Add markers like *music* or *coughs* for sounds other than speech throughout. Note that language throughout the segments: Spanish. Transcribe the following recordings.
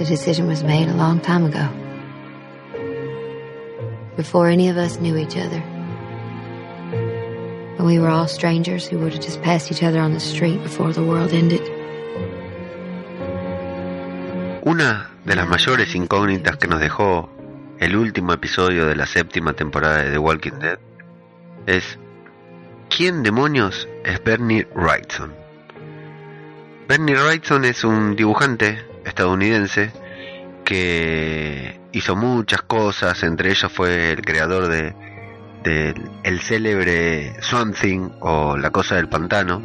The decision was made a long time ago. Before any of us knew each other. When we were all strangers who would have just passed each other on the street before the world ended. Una de las mayores incógnitas que nos dejó el último episodio de la séptima temporada de The Walking Dead es ¿quién demonios es Bernie Wrightson? Bernie Wrightson es un dibujante estadounidense que hizo muchas cosas, entre ellos fue el creador de, de el célebre Swamp Thing o La Cosa del Pantano,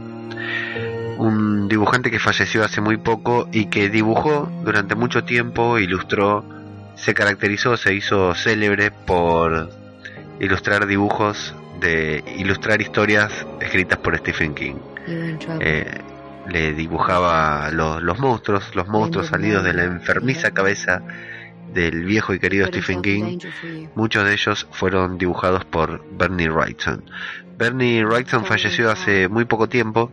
un dibujante que falleció hace muy poco y que dibujó durante mucho tiempo, ilustró, se caracterizó, se hizo célebre por ilustrar dibujos de ilustrar historias escritas por Stephen King. Eh, le dibujaba los, los monstruos, los monstruos salidos de la enfermiza cabeza del viejo y querido Stephen King. Muchos de ellos fueron dibujados por Bernie Wrightson. Bernie Wrightson falleció hace muy poco tiempo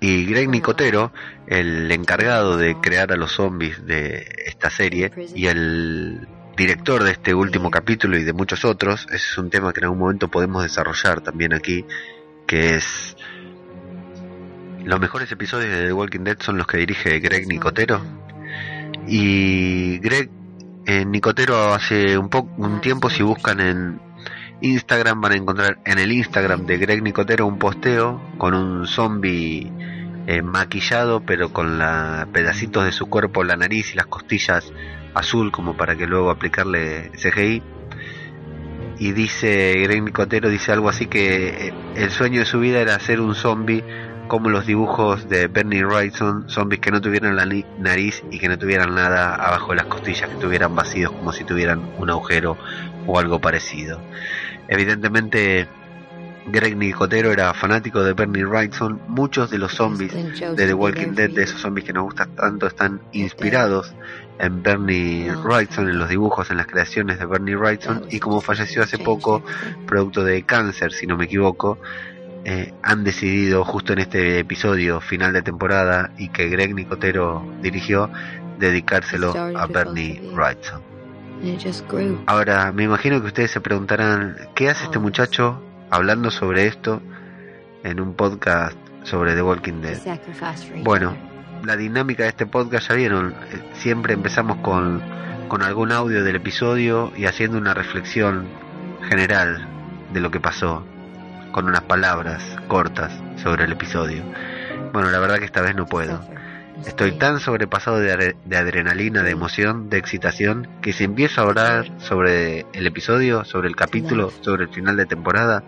y Greg Nicotero, el encargado de crear a los zombies de esta serie y el director de este último capítulo y de muchos otros, ese es un tema que en algún momento podemos desarrollar también aquí, que es los mejores episodios de The Walking Dead son los que dirige Greg Nicotero. Y Greg eh, Nicotero hace un, poco un tiempo, si buscan en Instagram, van a encontrar en el Instagram de Greg Nicotero un posteo con un zombie eh, maquillado, pero con la, pedacitos de su cuerpo, la nariz y las costillas azul, como para que luego aplicarle CGI. Y dice Greg Nicotero, dice algo así que eh, el sueño de su vida era ser un zombie como los dibujos de Bernie Wrightson, zombies que no tuvieran la nariz y que no tuvieran nada abajo de las costillas, que tuvieran vacíos como si tuvieran un agujero o algo parecido. Evidentemente, Greg Nicotero era fanático de Bernie Wrightson. Muchos de los zombies de The Walking Dead, de esos zombies que nos gustan tanto, están inspirados en Bernie Wrightson, en los dibujos, en las creaciones de Bernie Wrightson. Y como falleció hace poco, producto de cáncer, si no me equivoco, eh, han decidido justo en este episodio final de temporada y que Greg Nicotero dirigió, dedicárselo a Bernie Wrightson. Ahora, me imagino que ustedes se preguntarán, ¿qué hace este muchacho hablando sobre esto en un podcast sobre The Walking Dead? Bueno, la dinámica de este podcast ya vieron, eh, siempre empezamos con, con algún audio del episodio y haciendo una reflexión general de lo que pasó con unas palabras cortas sobre el episodio. Bueno, la verdad que esta vez no puedo. Estoy tan sobrepasado de, adrenalina, de emoción, de excitación, que si empiezo a hablar sobre el episodio, sobre el capítulo, sobre el final de temporada,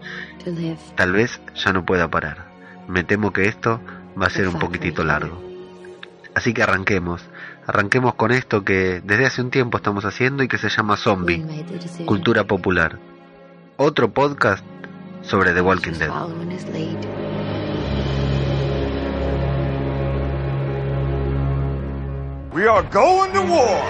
tal vez ya no pueda parar. Me temo que esto va a ser un poquitito largo. Así que arranquemos. Arranquemos con esto que desde hace un tiempo estamos haciendo y que se llama Zombie, Cultura Popular. Otro podcast sobre The Walking Dead. We are going to war.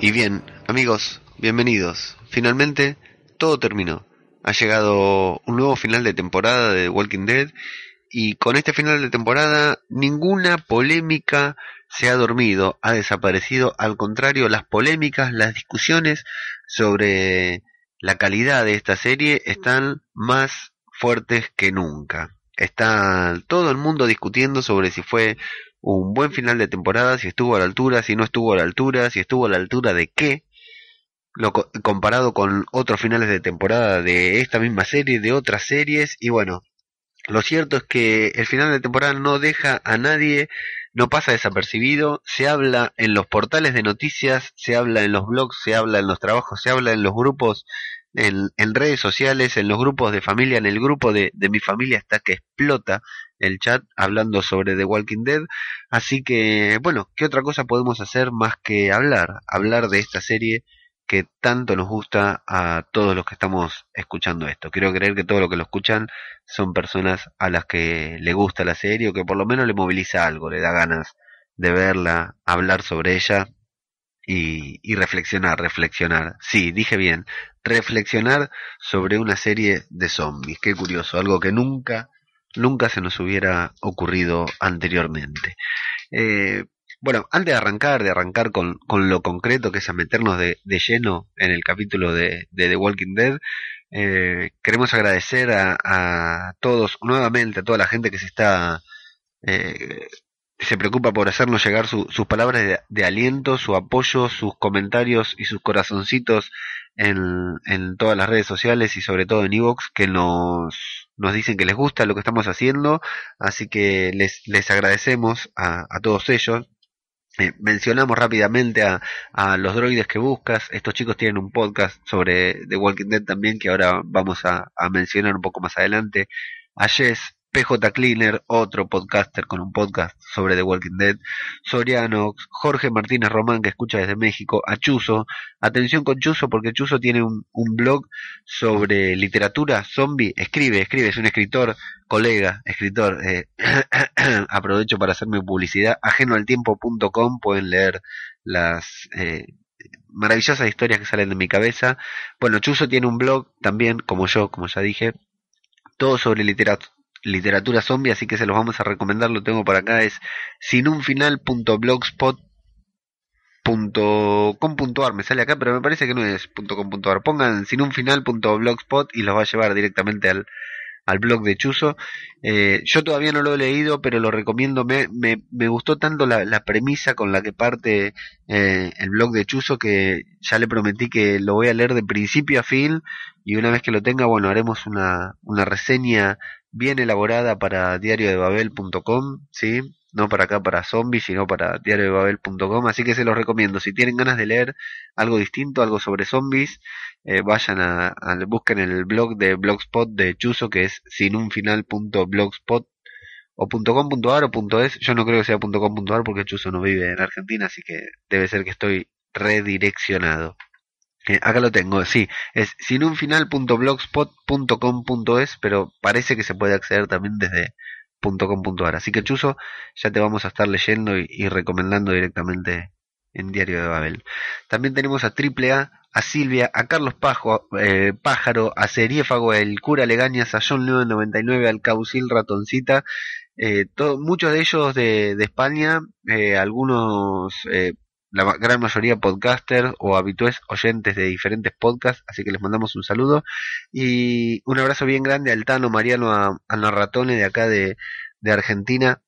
Y bien, amigos, bienvenidos. Finalmente, todo terminó. Ha llegado un nuevo final de temporada de Walking Dead y con este final de temporada ninguna polémica se ha dormido, ha desaparecido. Al contrario, las polémicas, las discusiones sobre la calidad de esta serie están más fuertes que nunca. Está todo el mundo discutiendo sobre si fue un buen final de temporada, si estuvo a la altura, si no estuvo a la altura, si estuvo a la altura de qué, lo comparado con otros finales de temporada de esta misma serie, de otras series, y bueno, lo cierto es que el final de temporada no deja a nadie no pasa desapercibido, se habla en los portales de noticias, se habla en los blogs, se habla en los trabajos, se habla en los grupos, en, en redes sociales, en los grupos de familia, en el grupo de, de mi familia está que explota el chat hablando sobre The Walking Dead. Así que, bueno, ¿qué otra cosa podemos hacer más que hablar? Hablar de esta serie que tanto nos gusta a todos los que estamos escuchando esto. Quiero creer que todos los que lo escuchan son personas a las que le gusta la serie o que por lo menos le moviliza algo, le da ganas de verla, hablar sobre ella y, y reflexionar, reflexionar. Sí, dije bien, reflexionar sobre una serie de zombies. Qué curioso, algo que nunca, nunca se nos hubiera ocurrido anteriormente. Eh, bueno, antes de arrancar, de arrancar con, con lo concreto, que es a meternos de, lleno en el capítulo de, de The Walking Dead, eh, queremos agradecer a, a, todos, nuevamente a toda la gente que se está, eh, se preocupa por hacernos llegar su, sus palabras de, aliento, su apoyo, sus comentarios y sus corazoncitos en, en todas las redes sociales y sobre todo en Evox, que nos, nos dicen que les gusta lo que estamos haciendo, así que les, les agradecemos a, a todos ellos. Eh, mencionamos rápidamente a, a, los droides que buscas. Estos chicos tienen un podcast sobre The Walking Dead también que ahora vamos a, a mencionar un poco más adelante. A Jess, PJ Cleaner, otro podcaster con un podcast sobre The Walking Dead, Soriano, Jorge Martínez Román que escucha desde México, a Chuzo, atención con Chuzo porque Chuzo tiene un, blog sobre literatura zombie, escribe, escribe, es un escritor, colega, escritor, eh, *clears throat* aprovecho para hacerme publicidad, ajeno al tiempo.com, pueden leer las eh, maravillosas historias que salen de mi cabeza. Bueno, Chuzo tiene un blog también, como yo, como ya dije, todo sobre literatura literatura zombie, así que se los vamos a recomendar, lo tengo por acá, es sinunfinal.blogspot.com.ar, me sale acá, pero me parece que no es .com.ar, pongan sinunfinal.blogspot y los va a llevar directamente al, al blog de Chuzo. Eh, yo todavía no lo he leído, pero lo recomiendo. Me, me, me gustó tanto la, la, premisa con la que parte eh, el blog de Chuzo que ya le prometí que lo voy a leer de principio a fin y una vez que lo tenga, bueno, haremos una, una reseña bien elaborada para diariodebabel.com, ¿sí? No para acá para zombies, sino para diariodebabel.com, así que se los recomiendo. Si tienen ganas de leer algo distinto, algo sobre zombies, eh, vayan a, a, busquen el blog de Blogspot de Chuzo, que es sinunfinal.blogspot o .com.ar o .es. Yo no creo que sea .com.ar porque Chuzo no vive en Argentina, así que debe ser que estoy redireccionado. Acá lo tengo, sí, es sinunfinal.blogspot.com.es, pero parece que se puede acceder también desde .com.ar. Así que Chuzo, ya te vamos a estar leyendo y, recomendando directamente en Diario de Babel. También tenemos a AAA, a Silvia, a Carlos Pajo, eh, Pájaro, a Seriéfago, el cura Legañas, a John 999, al Caucil Ratoncita, eh, muchos de ellos de, de España, eh, algunos eh, la gran mayoría podcaster o habitués oyentes de diferentes podcasts, así que les mandamos un saludo y un abrazo bien grande al Tano Mariano, a, Narratone de acá de, de Argentina,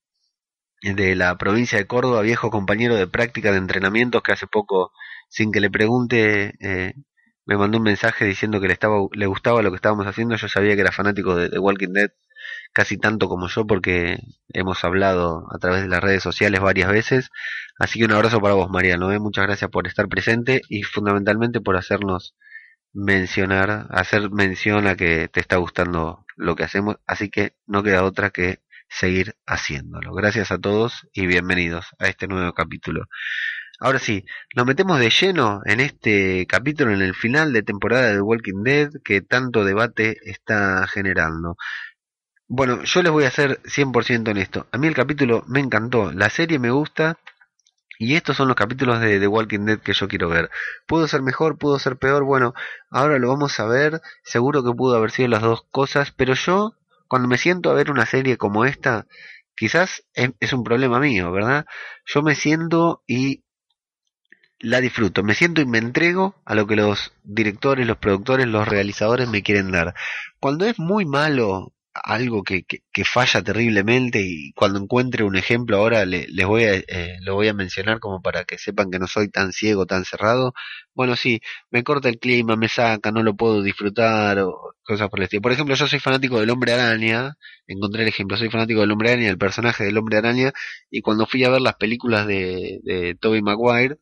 de la provincia de Córdoba, viejo compañero de práctica de entrenamientos que hace poco, sin que le pregunte, eh, me mandó un mensaje diciendo que le estaba le gustaba lo que estábamos haciendo. Yo sabía que era fanático de Walking Dead casi tanto como yo porque hemos hablado a través de las redes sociales varias veces. Así que un abrazo para vos, Mariano. ¿eh? Muchas gracias por estar presente y fundamentalmente por hacernos mencionar, hacer mención a que te está gustando lo que hacemos. Así que no queda otra que seguir haciéndolo. Gracias a todos y bienvenidos a este nuevo capítulo. Ahora sí, nos metemos de lleno en este capítulo, en el final de temporada de Walking Dead, que tanto debate está generando. Bueno, yo les voy a ser 100% honesto. A mí el capítulo me encantó, la serie me gusta y estos son los capítulos de The Walking Dead que yo quiero ver. ¿Pudo ser mejor? ¿Pudo ser peor? Bueno, ahora lo vamos a ver. Seguro que pudo haber sido las dos cosas, pero yo, cuando me siento a ver una serie como esta, quizás es, es un problema mío, ¿verdad? Yo me siento y la disfruto, me siento y me entrego a lo que los directores, los productores, los realizadores me quieren dar. Cuando es muy malo algo que, que, falla terriblemente y cuando encuentre un ejemplo ahora le, les voy a, eh, lo voy a mencionar como para que sepan que no soy tan ciego, tan cerrado. Bueno, sí, me corta el clima, me saca, no lo puedo disfrutar o cosas por el estilo. Por ejemplo, yo soy fanático del Hombre Araña, encontré el ejemplo, soy fanático del Hombre Araña, el personaje del Hombre Araña y cuando fui a ver las películas de, de Tobey Maguire,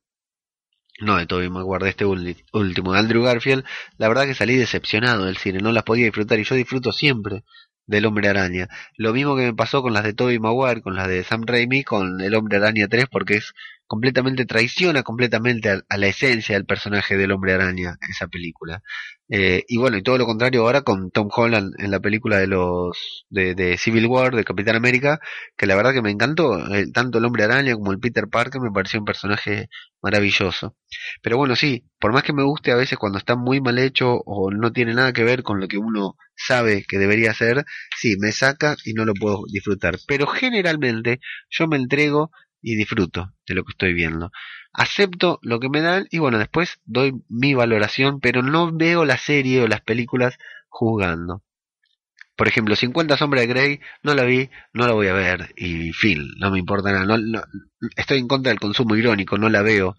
no de Tobey Maguire, de este último, de Andrew Garfield, la verdad que salí decepcionado del cine, no las podía disfrutar y yo disfruto siempre del Hombre Araña. Lo mismo que me pasó con las de Tobey Maguire, con las de Sam Raimi, con el Hombre Araña 3, porque es completamente traiciona completamente a, la esencia del personaje del Hombre Araña esa película. Eh, y bueno, y todo lo contrario ahora con Tom Holland en la película de los de, Civil War de Capitán América, que la verdad que me encantó, tanto el Hombre Araña como el Peter Parker me pareció un personaje maravilloso. Pero bueno, sí, por más que me guste a veces cuando está muy mal hecho o no tiene nada que ver con lo que uno sabe que debería hacer, sí, me saca y no lo puedo disfrutar. Pero generalmente yo me entrego y disfruto de lo que estoy viendo. Acepto lo que me dan y bueno, después doy mi valoración, pero no veo la serie o las películas juzgando. Por ejemplo, 50 sombras de Grey, no la vi, no la voy a ver y fin, no me importa nada. No, estoy en contra del consumo irónico, no la veo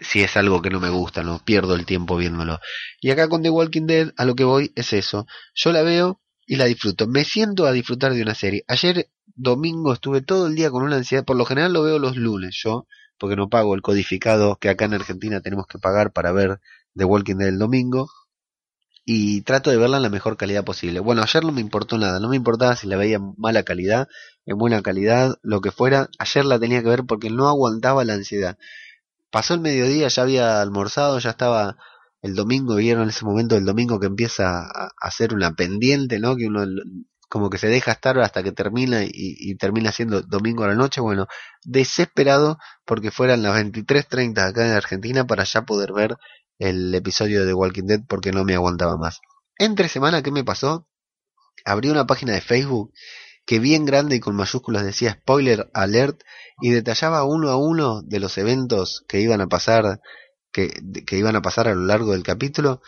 si es algo que no me gusta, no pierdo el tiempo viéndolo. Y acá con The Walking Dead a lo que voy es eso. Yo la veo y la disfruto. Me siento a disfrutar de una serie. Ayer domingo estuve todo el día con una ansiedad. Por lo general lo veo los lunes yo, porque no pago el codificado que acá en Argentina tenemos que pagar para ver The Walking Dead el domingo. Y trato de verla en la mejor calidad posible. Bueno, ayer no me importó nada. No me importaba si la veía en mala calidad, en buena calidad, lo que fuera. Ayer la tenía que ver porque no aguantaba la ansiedad. Pasó el mediodía, ya había almorzado, ya estaba el domingo, vieron ese momento del domingo que empieza a, hacer una pendiente, ¿no? Que uno como que se deja estar hasta que termina y, termina siendo domingo a la noche, bueno, desesperado porque fueran las 23.30 acá en Argentina para ya poder ver el episodio de Walking Dead porque no me aguantaba más. Entre semana, ¿qué me pasó? Abrí una página de Facebook que bien grande y con mayúsculas decía spoiler alert y detallaba uno a uno de los eventos que iban a pasar que, iban a pasar a lo largo del capítulo.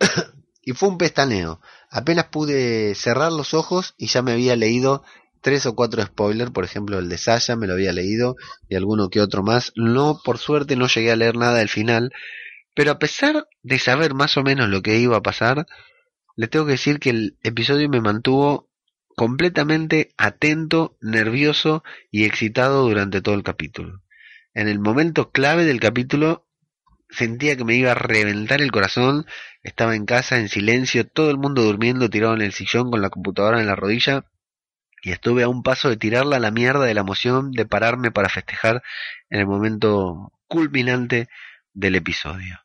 *coughs* y fue un pestaneo. Apenas pude cerrar los ojos y ya me había leído tres o cuatro spoilers, por ejemplo el de Sasha me lo había leído y alguno que otro más. No, por suerte no llegué a leer nada del final, pero a pesar de saber más o menos lo que iba a pasar, le tengo que decir que el episodio me mantuvo completamente atento, nervioso y excitado durante todo el capítulo. En el momento clave del capítulo sentía que me iba a reventar el corazón, estaba en casa en silencio, todo el mundo durmiendo tirado en el sillón con la computadora en la rodilla, y estuve a un paso de tirarla a la mierda de la emoción de pararme para festejar en el momento culminante del episodio.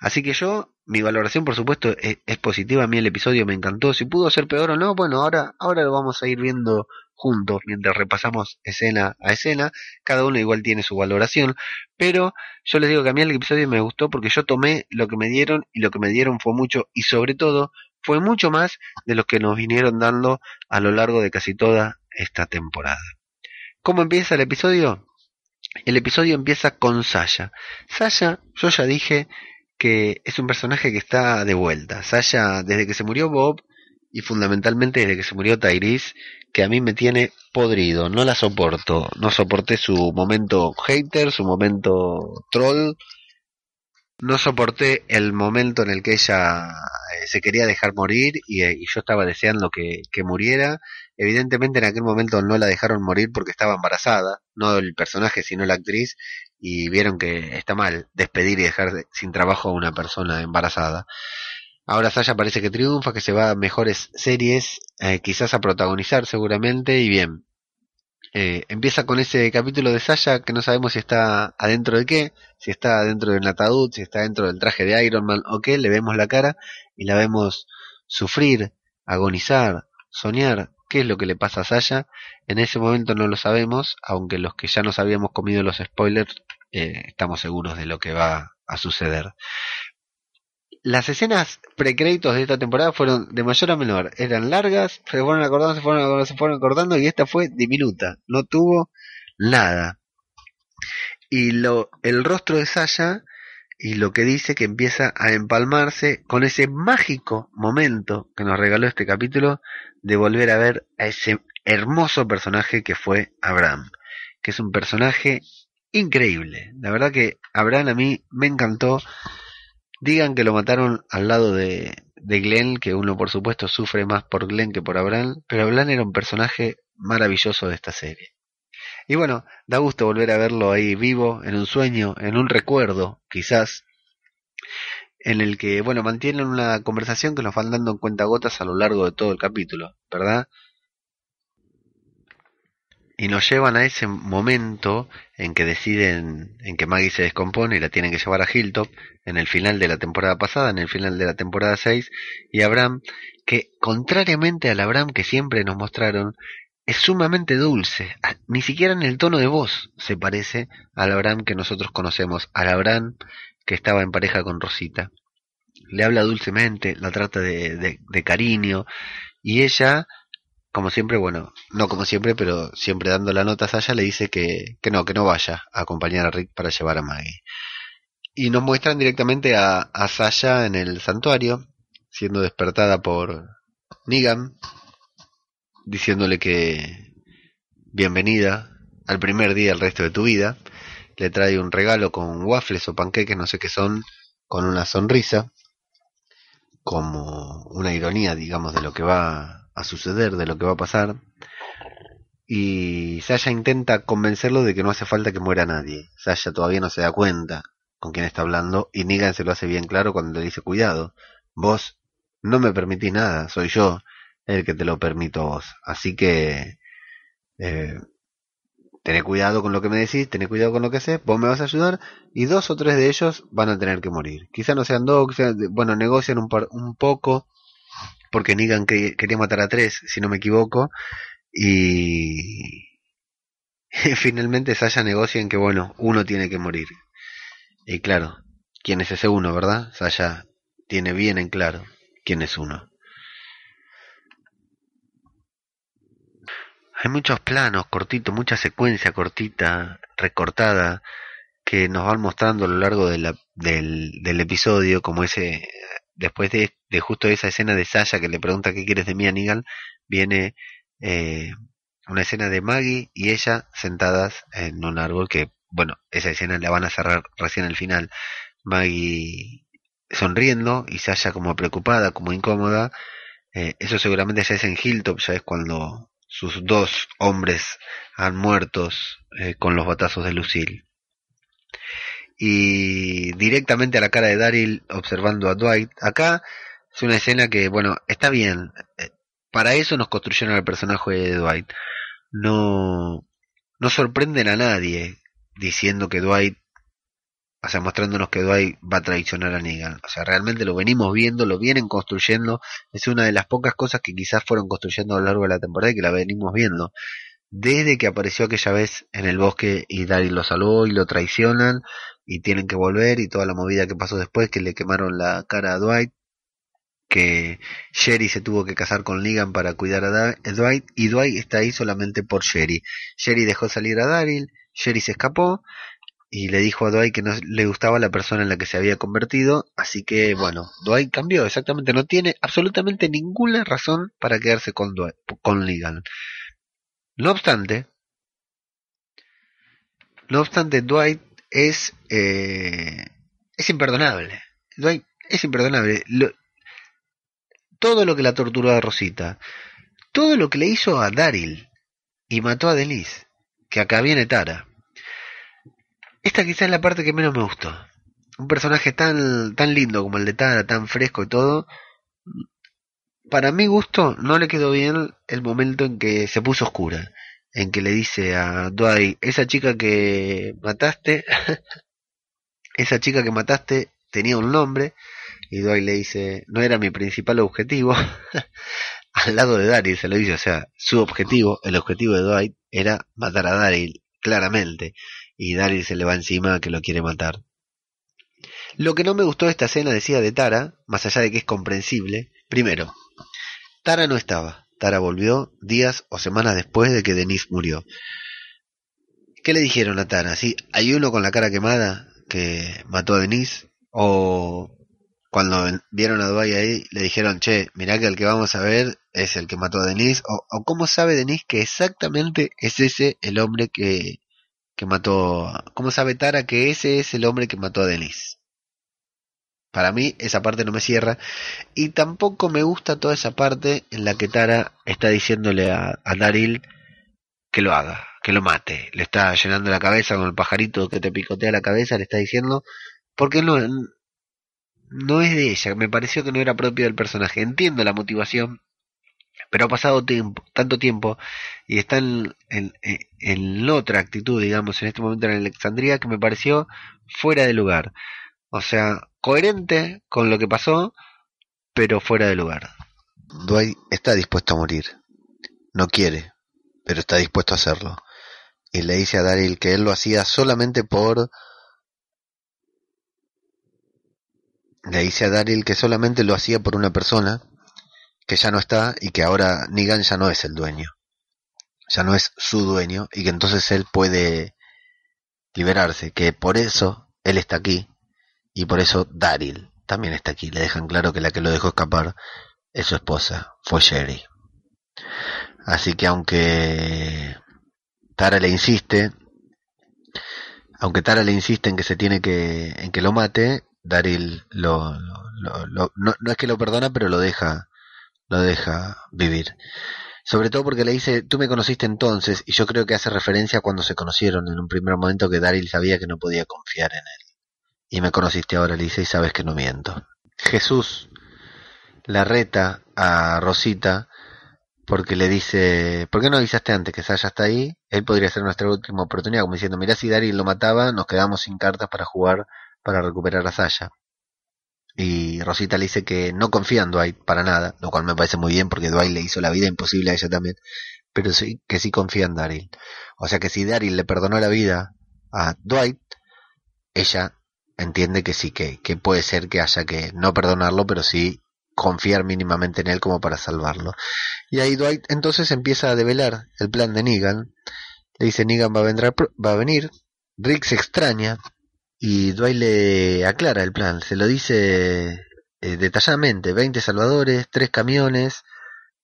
Así que yo, mi valoración por supuesto es, es, positiva, a mí el episodio me encantó, si pudo ser peor o no, bueno, ahora, ahora lo vamos a ir viendo juntos mientras repasamos escena a escena. Cada uno igual tiene su valoración, pero yo les digo que a mí el episodio me gustó porque yo tomé lo que me dieron y lo que me dieron fue mucho y sobre todo fue mucho más de lo que nos vinieron dando a lo largo de casi toda esta temporada. ¿Cómo empieza el episodio? El episodio empieza con Sasha. Sasha, yo ya dije que es un personaje que está de vuelta. Sasha, desde que se murió Bob y fundamentalmente desde que se murió Tyrese, que a mí me tiene podrido, no la soporto, no soporté su momento hater, su momento troll, no soporté el momento en el que ella eh, se quería dejar morir y, eh, y yo estaba deseando que, que, muriera. Evidentemente en aquel momento no la dejaron morir porque estaba embarazada, no el personaje sino la actriz, y vieron que está mal despedir y dejar sin trabajo a una persona embarazada. Ahora Sasha parece que triunfa, que se va a mejores series, eh, quizás a protagonizar seguramente, y bien. Eh, empieza con ese capítulo de Sasha que no sabemos si está adentro de qué, si está adentro del ataúd, si está dentro del traje de Iron Man o qué, le vemos la cara y la vemos sufrir, agonizar, soñar, qué es lo que le pasa a Sasha. En ese momento no lo sabemos, aunque los que ya nos habíamos comido los spoilers eh, estamos seguros de lo que va a suceder las escenas precréditos de esta temporada fueron de mayor a menor. Eran largas, se fueron acordando, se fueron acordando, se fueron acordando y esta fue diminuta. No tuvo nada. Y lo, el rostro de Sasha y lo que dice que empieza a empalmarse con ese mágico momento que nos regaló este capítulo de volver a ver a ese hermoso personaje que fue Abraham, que es un personaje increíble. La verdad que Abraham a mí me encantó. Digan que lo mataron al lado de, de Glenn, que uno por supuesto sufre más por Glenn que por Abraham, pero Abraham era un personaje maravilloso de esta serie. Y bueno, da gusto volver a verlo ahí vivo, en un sueño, en un recuerdo, quizás, en el que, bueno, mantienen una conversación que nos van dando en cuentagotas a lo largo de todo el capítulo, ¿verdad? Y nos llevan a ese momento en que deciden, en que Maggie se descompone y la tienen que llevar a Hilltop, en el final de la temporada pasada, en el final de la temporada 6, y Abraham, que contrariamente al Abraham que siempre nos mostraron, es sumamente dulce, ni siquiera en el tono de voz se parece al Abraham que nosotros conocemos, al Abraham que estaba en pareja con Rosita. Le habla dulcemente, la trata de, cariño y ella, como siempre, bueno, no como siempre, pero siempre dando la nota a Sasha, le dice que, que no, que no vaya a acompañar a Rick para llevar a Maggie. Y nos muestran directamente a, a Sasha en el santuario, siendo despertada por Negan, diciéndole que bienvenida al primer día del resto de tu vida. Le trae un regalo con waffles o panqueques, no sé qué son, con una sonrisa, como una ironía, digamos, de lo que va a suceder, de lo que va a pasar. Y Sasha intenta convencerlo de que no hace falta que muera nadie. Sasha todavía no se da cuenta con quién está hablando y Negan se lo hace bien claro cuando le dice cuidado, vos no me permitís nada, soy yo el que te lo permito vos. Así que eh, tené cuidado con lo que me decís, tené cuidado con lo que sé, vos me vas a ayudar y dos o tres de ellos van a tener que morir. Quizá no sean dos, bueno, negocian un, un poco, porque Negan que quería matar a tres, si no me equivoco, y *laughs* finalmente Sasha negocia en que, bueno, uno tiene que morir. Y claro, ¿quién es ese uno, verdad? Sasha tiene bien en claro quién es uno. Hay muchos planos cortitos, mucha secuencia cortita, recortada, que nos van mostrando a lo largo de la, del, del, episodio, como ese, después de, justo esa escena de Sasha que le pregunta qué quieres de mí, Aníbal, viene eh, una escena de Maggie y ella sentadas en un árbol que, bueno, esa escena la van a cerrar recién al final. Maggie sonriendo y Sasha como preocupada, como incómoda. Eh, eso seguramente ya es en Hilltop, ya es cuando sus dos hombres han muertos eh, con los batazos de Lucille. Y directamente a la cara de Daryl observando a Dwight. Acá es una escena que, bueno, está bien. Eh, para eso nos construyeron el personaje de Dwight. No, no sorprenden a nadie diciendo que Dwight o sea, mostrándonos que Dwight va a traicionar a Negan. O sea, realmente lo venimos viendo, lo vienen construyendo. Es una de las pocas cosas que quizás fueron construyendo a lo largo de la temporada y que la venimos viendo. Desde que apareció aquella vez en el bosque y Daryl lo salvó y lo traicionan y tienen que volver y toda la movida que pasó después que le quemaron la cara a Dwight que Sherry se tuvo que casar con Negan para cuidar a Dwight y Dwight está ahí solamente por Sherry. Sherry dejó salir a Daryl, Sherry se escapó y le dijo a Dwight que no le gustaba la persona en la que se había convertido, así que bueno, Dwight cambió, exactamente, no tiene absolutamente ninguna razón para quedarse con, Dwight, con Negan. No obstante, no obstante, Dwight es, eh, es imperdonable. Es imperdonable. todo lo que la torturó a Rosita, todo lo que le hizo a Daryl y mató a Denise, que acá viene Tara esta quizás es la parte que menos me gustó. Un personaje tan, tan lindo como el de Tara, tan fresco y todo. Para mi gusto no le quedó bien el momento en que se puso oscura. En que le dice a Dwight, esa chica que mataste, *laughs* esa chica que mataste tenía un nombre. Y Dwight le dice, no era mi principal objetivo. *laughs* Al lado de Daryl se lo dice, o sea, su objetivo, el objetivo de Dwight era matar a Daryl, claramente y Daryl se le va encima que lo quiere matar. Lo que no me gustó de esta escena, decía de Tara, más allá de que es comprensible, primero, Tara no estaba. Tara volvió días o semanas después de que Denise murió. ¿Qué le dijeron a Tara? Sí, hay uno con la cara quemada que mató a Denise O cuando vieron a Dwight ahí, le dijeron, che, mirá que el que vamos a ver es el que mató a Denise. O, o cómo sabe Denise que exactamente es ese el hombre que, que mató. ¿Cómo sabe Tara que ese es el hombre que mató a Denise? Para mí esa parte no me cierra. Y tampoco me gusta toda esa parte en la que Tara está diciéndole a, a Daryl que lo haga, que lo mate. Le está llenando la cabeza con el pajarito que te picotea la cabeza, le está diciendo, porque no, no es de ella, me pareció que no era propio del personaje. Entiendo la motivación, pero ha pasado tiempo, tanto tiempo y está en, en, en, otra actitud, digamos, en este momento en Alexandría que me pareció fuera de lugar. O sea, coherente con lo que pasó, pero fuera de lugar. Dwight está dispuesto a morir. No quiere, pero está dispuesto a hacerlo. Y le dice a Daryl que él lo hacía solamente por le dice a Daryl que solamente lo hacía por una persona que ya no está y que ahora Negan ya no es el dueño. Ya no es su dueño y que entonces él puede liberarse, que por eso él está aquí y por eso Daryl también está aquí. Le dejan claro que la que lo dejó escapar es su esposa, fue Sherry. Así que aunque Tara le insiste, aunque Tara le insiste en que se tiene que, en que lo mate, Daryl lo, no, es que lo perdona, pero lo deja, lo deja vivir. Sobre todo porque le dice, tú me conociste entonces, y yo creo que hace referencia a cuando se conocieron en un primer momento que Daryl sabía que no podía confiar en él. Y me conociste ahora, dice, y sabes que no miento. Jesús la reta a Rosita porque le dice, ¿por qué no avisaste antes que Sasha está ahí? Él podría ser nuestra última oportunidad, como diciendo, mirá si Daryl lo mataba, nos quedamos sin cartas para jugar para recuperar a Sasha. Y Rosita le dice que no confía en Dwight para nada, lo cual me parece muy bien porque Dwight le hizo la vida imposible a ella también, pero sí que sí confía en Daryl. O sea que si Daryl le perdonó la vida a Dwight, ella entiende que sí, que, que puede ser que haya que no perdonarlo, pero sí confiar mínimamente en él como para salvarlo. Y ahí Dwight entonces empieza a develar el plan de Negan. Le dice Negan va a, vendrá, va a venir. Rick se extraña y Dwight le aclara el plan, se lo dice eh, detalladamente, 20 salvadores, tres camiones,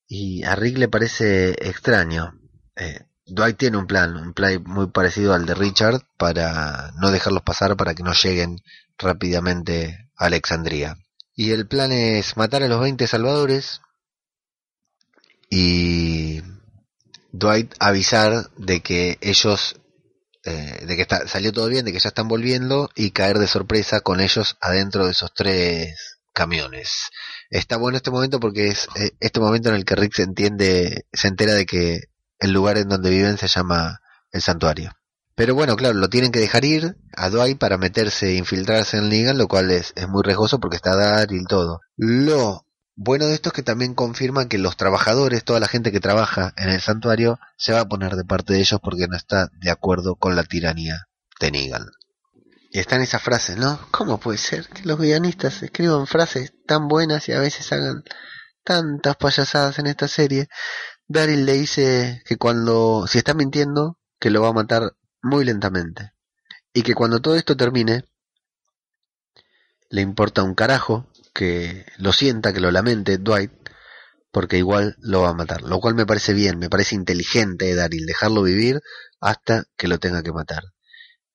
y a Rick le parece extraño. Eh, Dwight tiene un plan, un plan muy parecido al de Richard para no dejarlos pasar para que no lleguen rápidamente a Alexandria. Y el plan es matar a los 20 salvadores y Dwight avisar de que ellos eh, de que está, salió todo bien, de que ya están volviendo y caer de sorpresa con ellos adentro de esos tres camiones. Está bueno este momento porque es eh, este momento en el que Rick se entiende, se entera de que el lugar en donde viven se llama el santuario. Pero bueno, claro, lo tienen que dejar ir a Dwight para meterse e infiltrarse en Negan, lo cual es, muy riesgoso porque está Daryl todo. Lo bueno de esto es que también confirma que los trabajadores, toda la gente que trabaja en el santuario, se va a poner de parte de ellos porque no está de acuerdo con la tiranía de Negan. Y están esas frases, ¿no? ¿Cómo puede ser que los guionistas escriban frases tan buenas y a veces hagan tantas payasadas en esta serie? Daryl le dice que cuando, si está mintiendo, que lo va a matar muy lentamente. Y que cuando todo esto termine, le importa un carajo que lo sienta, que lo lamente Dwight, porque igual lo va a matar. Lo cual me parece bien, me parece inteligente de Daryl, dejarlo vivir hasta que lo tenga que matar.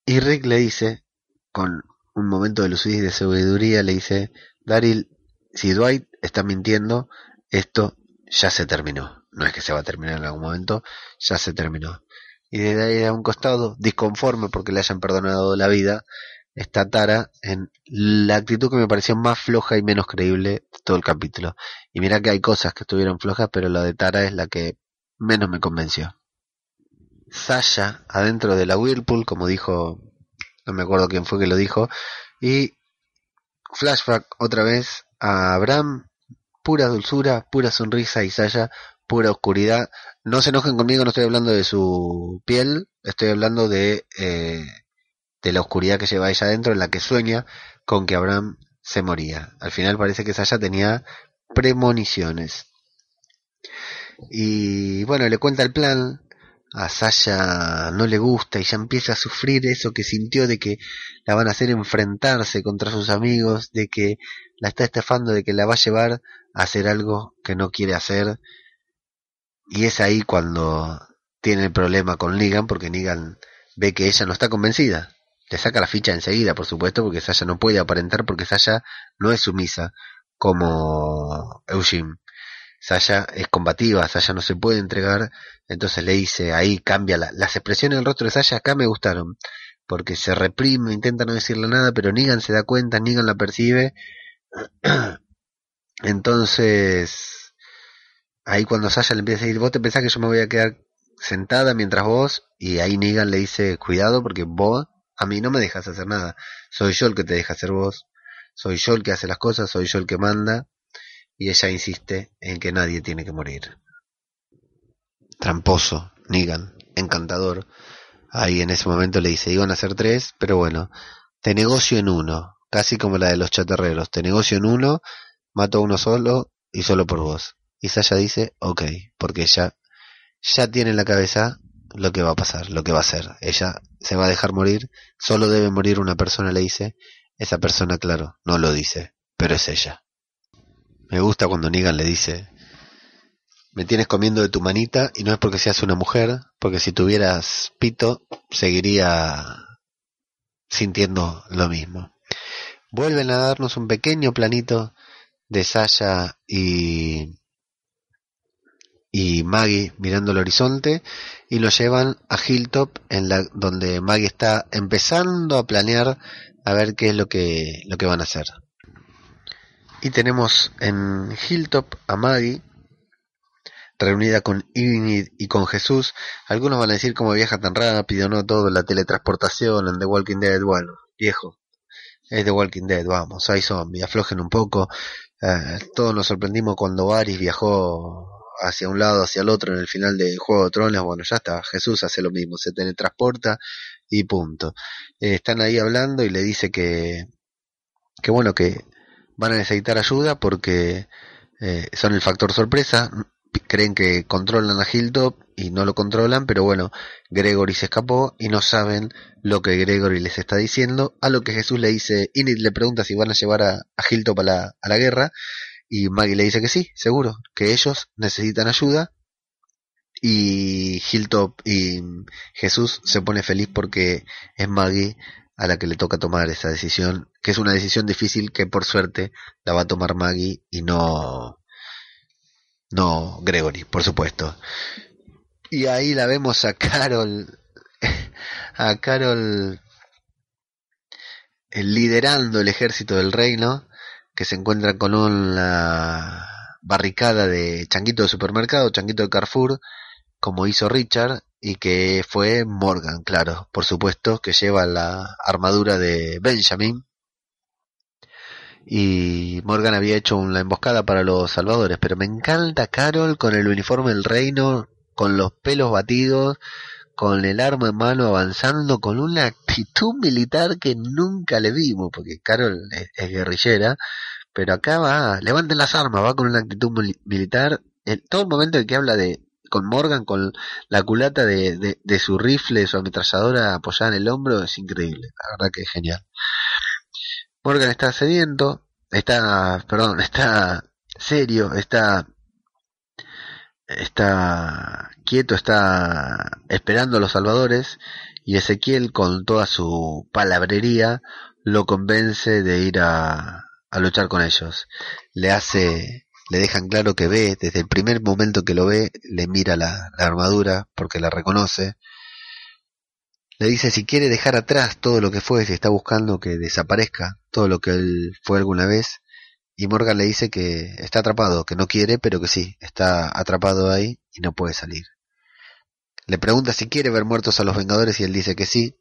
Y Rick le dice, con un momento de lucidez y de sabiduría, le dice, Daryl, si Dwight está mintiendo, esto ya se terminó. No es que se va a terminar en algún momento, ya se terminó. Y de ahí a un costado, disconforme porque le hayan perdonado la vida, está Tara en la actitud que me pareció más floja y menos creíble todo el capítulo. Y mira que hay cosas que estuvieron flojas, pero la de Tara es la que menos me convenció. Sasha adentro de la Whirlpool, como dijo, no me acuerdo quién fue que lo dijo, y flashback otra vez a Abraham, pura dulzura, pura sonrisa y Sasha, pura oscuridad. No se enojen conmigo, no estoy hablando de su piel, estoy hablando de eh, de la oscuridad que lleva ella adentro, en la que sueña con que Abraham se moría. Al final parece que Sasha tenía premoniciones. Y bueno, le cuenta el plan a Sasha no le gusta y ya empieza a sufrir eso que sintió de que la van a hacer enfrentarse contra sus amigos, de que la está estafando, de que la va a llevar a hacer algo que no quiere hacer. Y es ahí cuando tiene el problema con Negan, porque Negan ve que ella no está convencida. Le saca la ficha enseguida, por supuesto, porque Sasha no puede aparentar, porque Sasha no es sumisa como Eugene. Sasha es combativa, Sasha no se puede entregar, entonces le dice, ahí cambia la, las expresiones del rostro de Sasha acá me gustaron, porque se reprime, intenta no decirle nada, pero Negan se da cuenta, Negan la percibe, *clears throat* entonces ahí cuando Sasha le empieza a decir, vos te pensás que yo me voy a quedar sentada mientras vos, y ahí Negan le dice, cuidado porque vos a mí no me dejas hacer nada, soy yo el que te deja hacer vos, soy yo el que hace las cosas, soy yo el que manda, y ella insiste en que nadie tiene que morir. Tramposo, Negan, encantador. Ahí en ese momento le dice, iban a ser tres, pero bueno, te negocio en uno, casi como la de los chatarreros, te negocio en uno, mato a uno solo y solo por vos. Y Sasha dice, ok, porque ella ya tiene en la cabeza lo que va a pasar, lo que va a hacer. Ella se va a dejar morir, solo debe morir una persona, le dice. Esa persona, claro, no lo dice, pero es ella. Me gusta cuando Negan le dice, me tienes comiendo de tu manita y no es porque seas una mujer, porque si tuvieras pito seguiría sintiendo lo mismo. Vuelven a darnos un pequeño planito de Sasha y y Maggie mirando el horizonte y lo llevan a Hilltop en la donde Maggie está empezando a planear a ver qué es lo que lo que van a hacer. Y tenemos en Hilltop a Maggie, reunida con Enid y con Jesús. Algunos van a decir cómo viaja tan rápido, ¿no? Todo, la teletransportación en The Walking Dead. Bueno, viejo, es The Walking Dead, vamos, hay zombies, aflojen un poco. Eh, todos nos sorprendimos cuando Varys viajó hacia un lado, hacia el otro en el final de Juego de Tronos. Bueno, ya está, Jesús hace lo mismo, se teletransporta y punto. Eh, están ahí hablando y le dice que, que bueno, que van a necesitar ayuda porque eh, son el factor sorpresa. Creen que controlan a Hilltop y no lo controlan, pero bueno, Gregory se escapó y no saben lo que Gregory les está diciendo. A lo que Jesús le dice, Inid le pregunta si van a llevar a, a Hilltop a la, a la guerra. Y Maggie le dice que sí, seguro, que ellos necesitan ayuda. Y Hilltop y Jesús se pone feliz porque es Maggie a la que le toca tomar esa decisión, que es una decisión difícil que por suerte la va a tomar Maggie y no no Gregory, por supuesto. Y ahí la vemos a Carol *laughs* a Carol eh, liderando el ejército del reino que se encuentra con una barricada de changuito de supermercado, changuito de Carrefour, como hizo Richard, y que fue Morgan, claro, por supuesto, que lleva la armadura de Benjamin. Y Morgan había hecho una emboscada para los salvadores, pero me encanta Carol con el uniforme del reino, con los pelos batidos, con el arma en mano avanzando, con una actitud militar que nunca le vimos, porque Carol es, guerrillera, pero acá va, levanten las armas, va con una actitud militar. En todo el momento en que habla de con Morgan con la culata de, de, su rifle, su ametralladora apoyada en el hombro, es increíble, la verdad que es genial. Morgan está sediento, está, perdón, está serio, está está quieto, está esperando a los salvadores y Ezequiel con toda su palabrería lo convence de ir a, luchar con ellos. Le hace le dejan claro que ve, desde el primer momento que lo ve, le mira la, armadura porque la reconoce. Le dice si quiere dejar atrás todo lo que fue, si está buscando que desaparezca todo lo que él fue alguna vez. Y Morgan le dice que está atrapado, que no quiere, pero que sí, está atrapado ahí y no puede salir. Le pregunta si quiere ver muertos a los Vengadores y él dice que sí.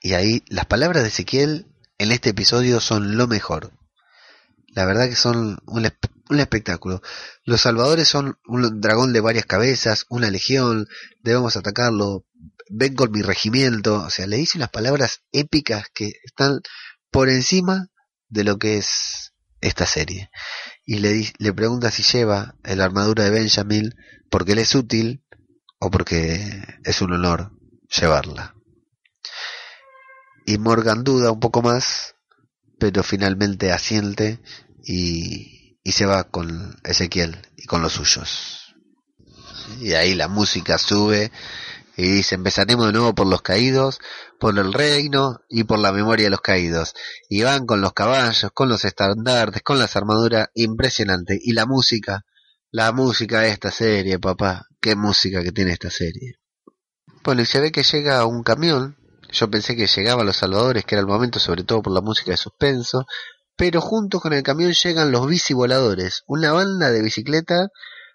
Y ahí las palabras de Ezequiel en este episodio son lo mejor. La verdad que son un, un espectáculo. Los salvadores son un dragón de varias cabezas, una legión, debemos atacarlo, ven con mi regimiento, o sea, le dice unas palabras épicas que están por encima de lo que es esta serie. Y le, le pregunta si lleva la armadura de Benjamin, porque él es útil, o porque es un honor llevarla. Y Morgan duda un poco más, pero finalmente asiente y, y se va con Ezequiel y con los suyos. Y ahí la música sube y dice, empezaremos de nuevo por los caídos, por el reino y por la memoria de los caídos. Y van con los caballos, con los estandartes, con las armaduras, impresionante. Y la música, la música de esta serie, papá, qué música que tiene esta serie. Bueno, y se ve que llega un camión, yo pensé que llegaba a los salvadores, que era el momento, sobre todo por la música de suspenso, pero junto con el camión llegan los bicivoladores, una banda de bicicleta,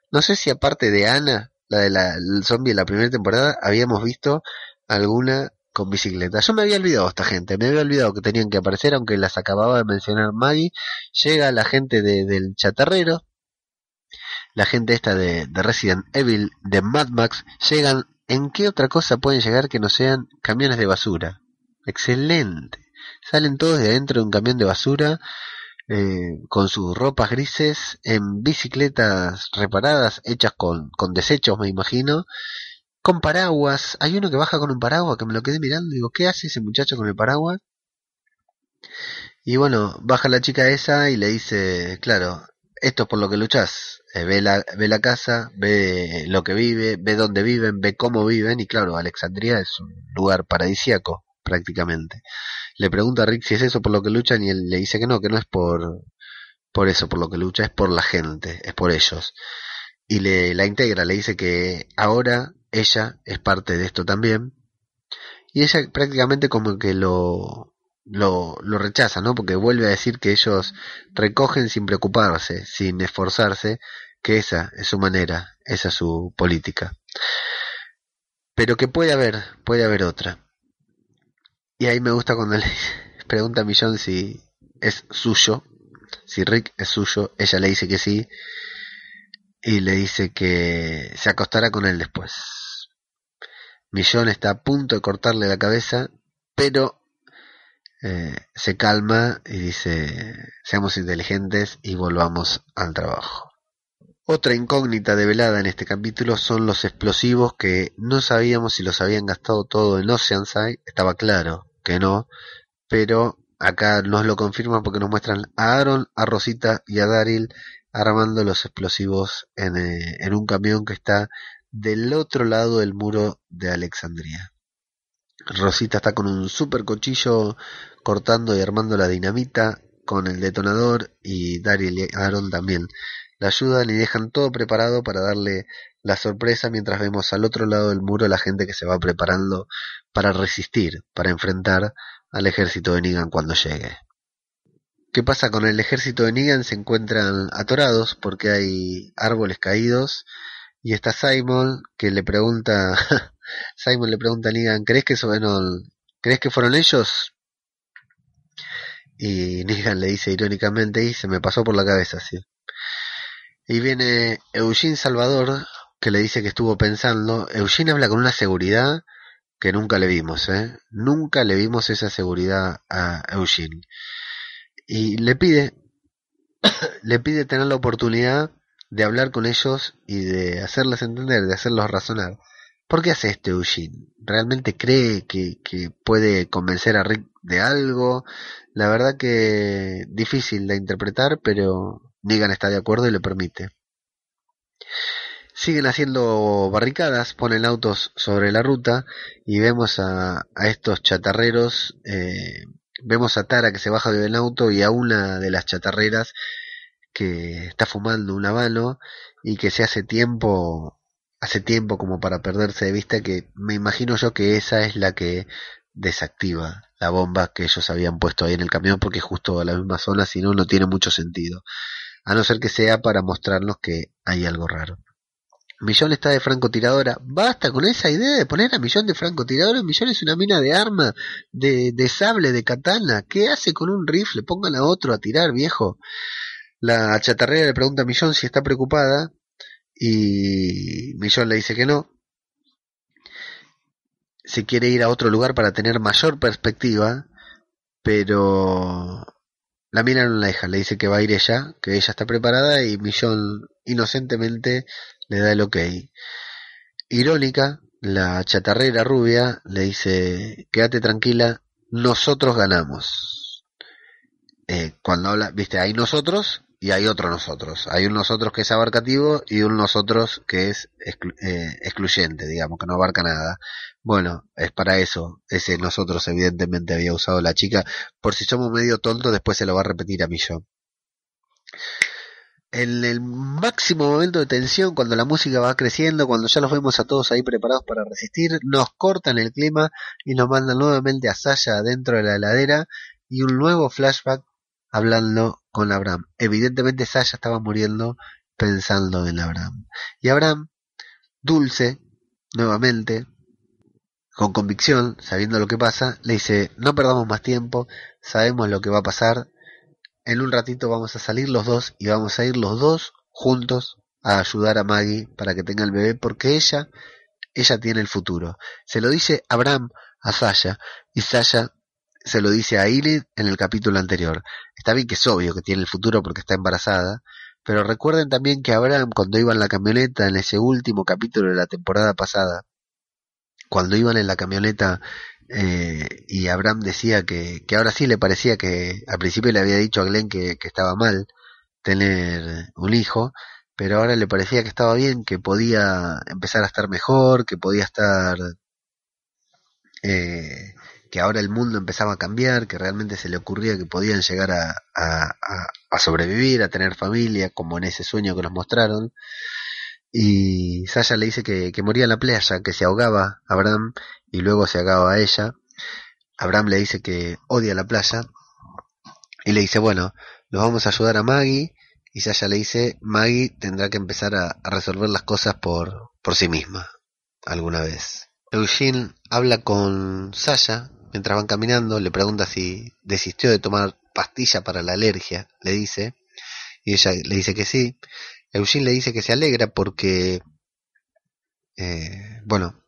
no sé si aparte de Ana, la de la el zombie la primera temporada, habíamos visto alguna con bicicleta. Yo me había olvidado esta gente, me había olvidado que tenían que aparecer, aunque las acababa de mencionar Maggie. Llega la gente de, del chatarrero, la gente esta de, de Resident Evil, de Mad Max, llegan. ¿En qué otra cosa pueden llegar que no sean camiones de basura? Excelente. Salen todos de adentro de un camión de basura eh, con sus ropas grises, en bicicletas reparadas, hechas con, con desechos, me imagino, con paraguas. Hay uno que baja con un paraguas que me lo quedé mirando digo, ¿qué hace ese muchacho con el paraguas? Y bueno, baja la chica esa y le dice, claro, esto es por lo que luchas. Eh, ve, la, ve la casa, ve lo que vive, ve dónde viven, ve cómo viven y claro, Alexandria es un lugar paradisiaco prácticamente le pregunta a Rick si es eso por lo que luchan y él le dice que no, que no es por, por eso, por lo que lucha, es por la gente, es por ellos. Y le la integra, le dice que ahora ella es parte de esto también. Y ella prácticamente como que lo, lo, lo rechaza, ¿no? Porque vuelve a decir que ellos recogen sin preocuparse, sin esforzarse, que esa es su manera, esa es su política. Pero que puede haber, puede haber otra. Y ahí me gusta cuando le *laughs* pregunta a Millón si es suyo, si Rick es suyo, ella le dice que sí, y le dice que se acostará con él después. Millón está a punto de cortarle la cabeza, pero eh, se calma y dice, seamos inteligentes y volvamos al trabajo. Otra incógnita develada en este capítulo son los explosivos que no sabíamos si los habían gastado todo en Oceanside, estaba claro, que no, pero acá nos lo confirman porque nos muestran a Aaron, a Rosita y a Daryl armando los explosivos en, eh, un camión que está del otro lado del muro de Alexandria. Rosita está con un super cuchillo cortando y armando la dinamita con el detonador y Daryl y Aaron también la ayudan y dejan todo preparado para darle la sorpresa mientras vemos al otro lado del muro la gente que se va preparando para resistir, para enfrentar al ejército de Negan cuando llegue. ¿Qué pasa con el ejército de Negan? Se encuentran atorados porque hay árboles caídos y está Simon que le pregunta, *laughs* Simon le pregunta a Negan, ¿crees que, fueron, ¿crees que fueron ellos? Y Negan le dice irónicamente y se me pasó por la cabeza, sí. Y viene Eugene Salvador, que le dice que estuvo pensando. Eugene habla con una seguridad que nunca le vimos, ¿eh? Nunca le vimos esa seguridad a Eugene. Y le pide, *coughs* le pide tener la oportunidad de hablar con ellos y de hacerles entender, de hacerlos razonar. ¿Por qué hace esto Eugene? ¿Realmente cree que, puede convencer a Rick de algo? La verdad que difícil de interpretar, pero Negan está de acuerdo y le permite. Siguen haciendo barricadas, ponen autos sobre la ruta y vemos a, estos chatarreros, eh, vemos a Tara que se baja del auto y a una de las chatarreras que está fumando un habano y que se hace tiempo, hace tiempo como para perderse de vista que me imagino yo que esa es la que desactiva la bomba que ellos habían puesto ahí en el camión porque justo a la misma zona, si no, no tiene mucho sentido. A no ser que sea para mostrarnos que hay algo raro. Millón está de francotiradora. Basta con esa idea de poner a Millón de francotiradora. Millón es una mina de arma, de, de sable, de katana. ¿Qué hace con un rifle? Pongan a otro a tirar, viejo. La chatarrera le pregunta a Millón si está preocupada y Millón le dice que no. Se quiere ir a otro lugar para tener mayor perspectiva, pero la mina no la deja, le dice que va a ir ella, que ella está preparada y Millón inocentemente le da el ok. irónica, la chatarrera rubia le dice, quédate tranquila, nosotros ganamos. Eh, cuando habla, viste, hay nosotros y hay otro nosotros. Hay un nosotros que es abarcativo y un nosotros que es eh, excluyente, digamos, que no abarca nada. Bueno, es para eso. Ese nosotros evidentemente había usado la chica. Por si somos medio tontos, después se lo va a repetir a mí yo. En el máximo momento de tensión, cuando la música va creciendo, cuando ya los vemos a todos ahí preparados para resistir, nos cortan el clima y nos mandan nuevamente a Sasha adentro de la heladera y un nuevo flashback hablando con Abraham. Evidentemente Sasha estaba muriendo pensando en Abraham. Y Abraham, dulce, nuevamente, con convicción, sabiendo lo que pasa, le dice, no perdamos más tiempo, sabemos lo que va a pasar, en un ratito vamos a salir los dos y vamos a ir los dos juntos a ayudar a Maggie para que tenga el bebé porque ella, ella tiene el futuro. Se lo dice Abraham a Sasha y Sasha se lo dice a Ilid en el capítulo anterior. Está bien que es obvio que tiene el futuro porque está embarazada, pero recuerden también que Abraham cuando iba en la camioneta en ese último capítulo de la temporada pasada, cuando iban en la camioneta eh, y Abraham decía que, ahora sí le parecía que al principio le había dicho a Glenn que, que estaba mal tener un hijo, pero ahora le parecía que estaba bien, que podía empezar a estar mejor, que podía estar eh, que ahora el mundo empezaba a cambiar, que realmente se le ocurría que podían llegar a, a, sobrevivir, a tener familia, como en ese sueño que nos mostraron. Y Sasha le dice que, que moría en la playa, que se ahogaba Abraham y luego se ahogaba a ella. Abraham le dice que odia la playa y le dice, bueno, nos vamos a ayudar a Maggie. Y Sasha le dice, Maggie tendrá que empezar a, a resolver las cosas por, por sí misma, alguna vez. Eugene habla con Sasha mientras van caminando, le pregunta si desistió de tomar pastilla para la alergia, le dice, y ella le dice que sí. Eugene le dice que se alegra porque, eh, bueno,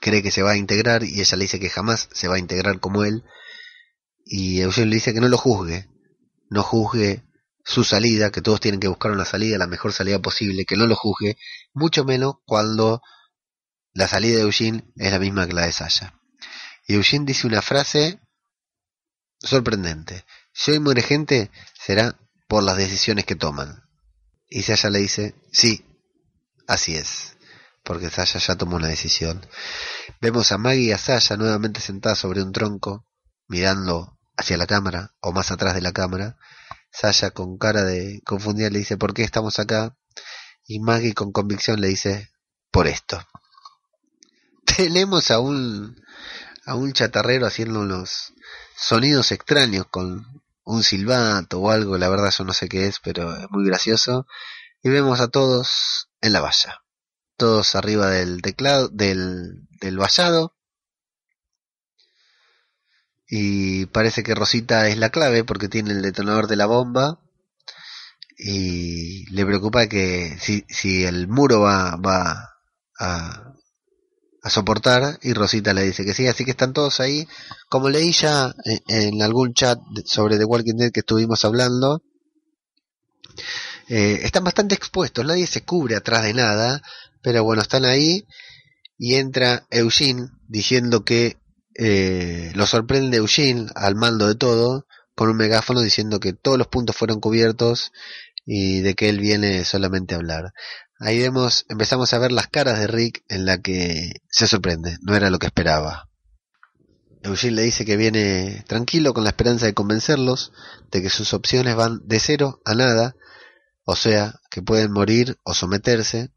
cree que se va a integrar y ella le dice que jamás se va a integrar como él. Y Eugene le dice que no lo juzgue, no juzgue su salida, que todos tienen que buscar una salida, la mejor salida posible, que no lo juzgue, mucho menos cuando la salida de Eugene es la misma que la de Sasha. Y Eugene dice una frase sorprendente. Si hoy muere gente, será por las decisiones que toman. Y Sasha le dice, sí, así es, porque Sasha ya tomó una decisión. Vemos a Maggie y a Sasha nuevamente sentadas sobre un tronco, mirando hacia la cámara o más atrás de la cámara. Sasha con cara de confundida le dice, ¿por qué estamos acá? Y Maggie con convicción le dice, por esto. *laughs* Tenemos a un a un chatarrero haciendo unos sonidos extraños con un silbato o algo, la verdad yo no sé qué es, pero es muy gracioso. Y vemos a todos en la valla, todos arriba del teclado, del, del vallado. Y parece que Rosita es la clave porque tiene el detonador de la bomba. Y le preocupa que si, si el muro va, va a, a soportar y Rosita le dice que sí, así que están todos ahí. Como leí ya en, algún chat sobre The Walking Dead que estuvimos hablando, eh, están bastante expuestos, nadie se cubre atrás de nada, pero bueno, están ahí y entra Eugene diciendo que eh, lo sorprende Eugene al mando de todo con un megáfono diciendo que todos los puntos fueron cubiertos y de que él viene solamente a hablar. Ahí vemos, empezamos a ver las caras de Rick en la que se sorprende, no era lo que esperaba. Eugene le dice que viene tranquilo con la esperanza de convencerlos de que sus opciones van de cero a nada, o sea, que pueden morir o someterse,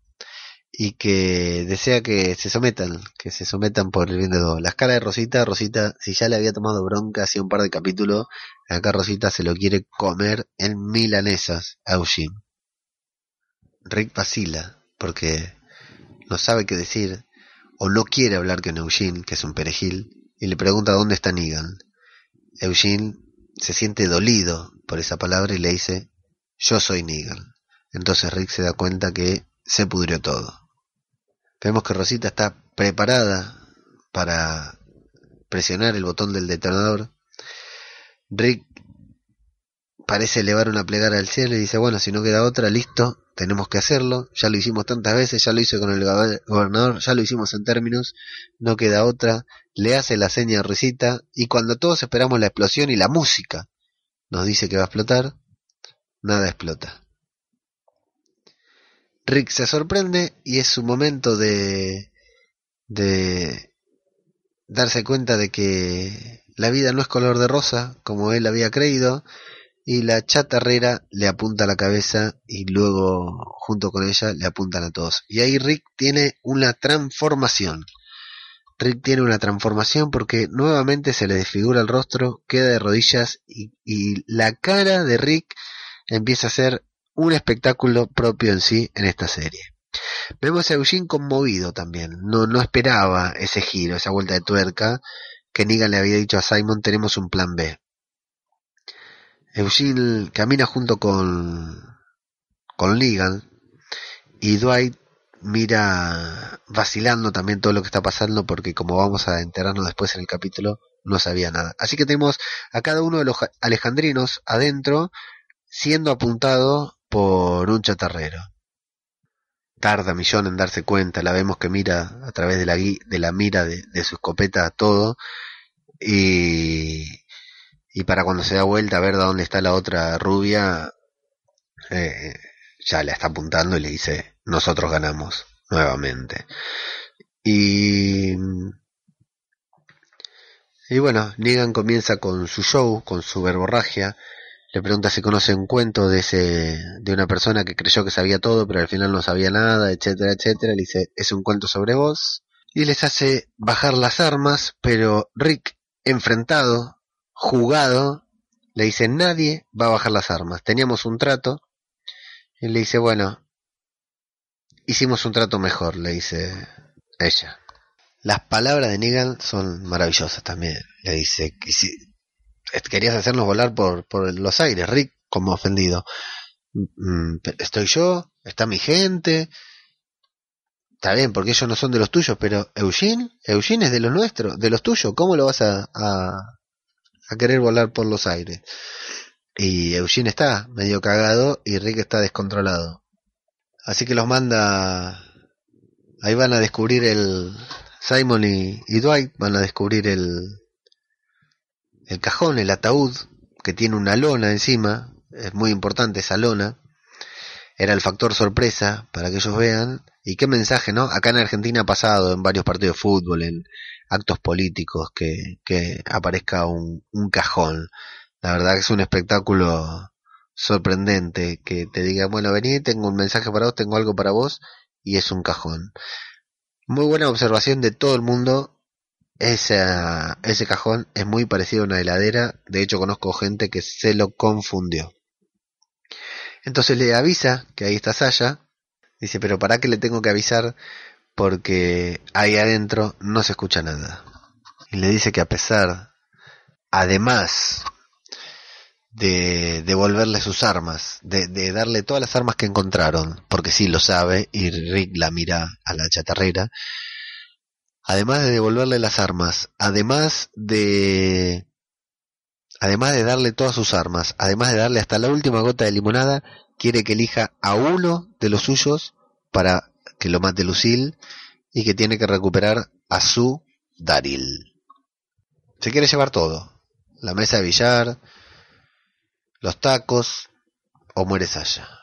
y que desea que se sometan, que se sometan por el bien de todos. Las caras de Rosita, Rosita, si ya le había tomado bronca hace un par de capítulos, acá Rosita se lo quiere comer en milanesas a Eugene. Rick vacila porque no sabe qué decir o no quiere hablar con Eugene, que es un perejil, y le pregunta dónde está Negan. Eugene se siente dolido por esa palabra y le dice, yo soy Negan. Entonces Rick se da cuenta que se pudrió todo. Vemos que Rosita está preparada para presionar el botón del detonador. Rick parece elevar una plegaria al cielo y dice, bueno, si no queda otra, listo, tenemos que hacerlo, ya lo hicimos tantas veces, ya lo hice con el gobernador, ya lo hicimos en términos, no queda otra, le hace la seña a Risita y cuando todos esperamos la explosión y la música nos dice que va a explotar, nada explota. Rick se sorprende y es su momento de de darse cuenta de que la vida no es color de rosa como él había creído y la chatarrera le apunta a la cabeza y luego junto con ella le apuntan a todos. Y ahí Rick tiene una transformación. Rick tiene una transformación porque nuevamente se le desfigura el rostro, queda de rodillas y, y la cara de Rick empieza a ser un espectáculo propio en sí en esta serie. Vemos a Eugene conmovido también, no, no esperaba ese giro, esa vuelta de tuerca que Negan le había dicho a Simon tenemos un plan B. Eugene camina junto con, con Negan y Dwight mira vacilando también todo lo que está pasando porque como vamos a enterarnos después en el capítulo no sabía nada. Así que tenemos a cada uno de los alejandrinos adentro siendo apuntado por un chatarrero. Tarda Millón en darse cuenta, la vemos que mira a través de la, de la mira de, su escopeta todo y, y para cuando se da vuelta a ver de dónde está la otra rubia, eh, ya la está apuntando y le dice, nosotros ganamos nuevamente. Y, y bueno, Negan comienza con su show, con su verborragia, le pregunta si conoce un cuento de ese de una persona que creyó que sabía todo pero al final no sabía nada etcétera etcétera. Le dice es un cuento sobre vos y les hace bajar las armas pero Rick enfrentado jugado le dice nadie va a bajar las armas. Teníamos un trato y le dice bueno hicimos un trato mejor le dice ella. Las palabras de Negan son maravillosas también. Le dice querías hacernos volar por, por los aires, Rick, como ofendido. Mm, estoy yo, está mi gente. Está bien, porque ellos no son de los tuyos, pero Eugene, Eugene es de los nuestros, de los tuyos. ¿Cómo lo vas a, a, querer volar por los aires? Y Eugene está medio cagado y Rick está descontrolado. Así que los manda. Ahí van a descubrir el. Simon y Dwight van a descubrir el, el cajón, el ataúd, que tiene una lona encima, es muy importante esa lona, era el factor sorpresa para que ellos vean. Y qué mensaje, ¿no? Acá en Argentina ha pasado en varios partidos de fútbol, en actos políticos, que, que aparezca un, un cajón. La verdad que es un espectáculo sorprendente que te diga, bueno, vení, tengo un mensaje para vos, tengo algo para vos, y es un cajón. Muy buena observación de todo el mundo ese, ese cajón es muy parecido a una heladera, de hecho conozco gente que se lo confundió. Entonces le avisa que ahí está Saya, dice, pero ¿para qué le tengo que avisar? Porque ahí adentro no se escucha nada. Y le dice que a pesar, además de devolverle sus armas, de, de darle todas las armas que encontraron, porque sí lo sabe, y Rick la mira a la chatarrera, además de devolverle las armas, además de además de darle todas sus armas, además de darle hasta la última gota de limonada, quiere que elija a uno de los suyos para que lo mate Lucille y que tiene que recuperar a su Daril. Se quiere llevar todo, la mesa de billar, los tacos o muere Saya.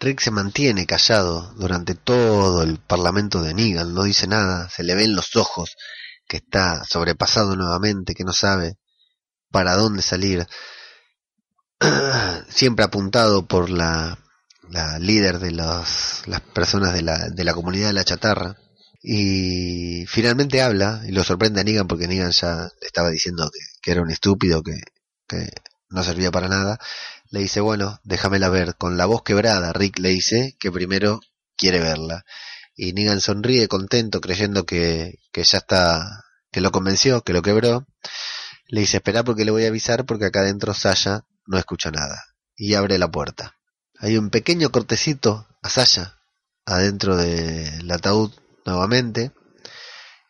Rick se mantiene callado durante todo el parlamento de Negan, no dice nada, se le ven los ojos que está sobrepasado nuevamente, que no sabe para dónde salir, *clears throat* siempre apuntado por la, líder de los, las personas de la, de la comunidad de la chatarra. Y finalmente habla y lo sorprende a Negan porque Negan ya estaba diciendo que, era un estúpido, que no servía para nada le dice, bueno, déjamela ver. Con la voz quebrada, Rick le dice que primero quiere verla. Y Negan sonríe contento, creyendo que, que ya está, que lo convenció, que lo quebró. Le dice, espera porque le voy a avisar porque acá adentro Sasha no escucha nada. Y abre la puerta. Hay un pequeño cortecito a Sasha adentro del ataúd nuevamente.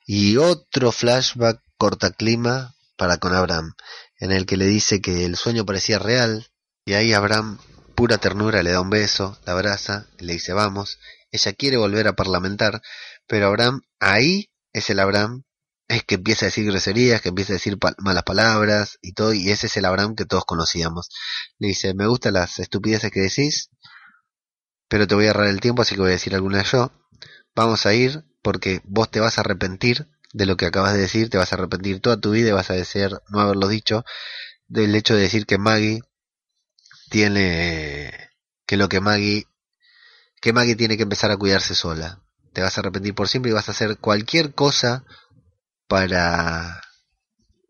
Y otro flashback corta clima para con Abraham, en el que le dice que el sueño parecía real, Y ahí Abraham, pura ternura, le da un beso, la abraza, le dice vamos. Ella quiere volver a parlamentar, pero Abraham, ahí es el Abraham, es que empieza a decir groserías, que empieza a decir malas palabras y todo, y ese es el Abraham que todos conocíamos. Le dice, me gustan las estupideces que decís, pero te voy a ahorrar el tiempo, así que voy a decir alguna yo. Vamos a ir porque vos te vas a arrepentir de lo que acabas de decir, te vas a arrepentir toda tu vida y vas a desear no haberlo dicho, del hecho de decir que Maggie tiene que lo que Maggie que Maggie tiene que empezar a cuidarse sola. Te vas a arrepentir por siempre y vas a hacer cualquier cosa para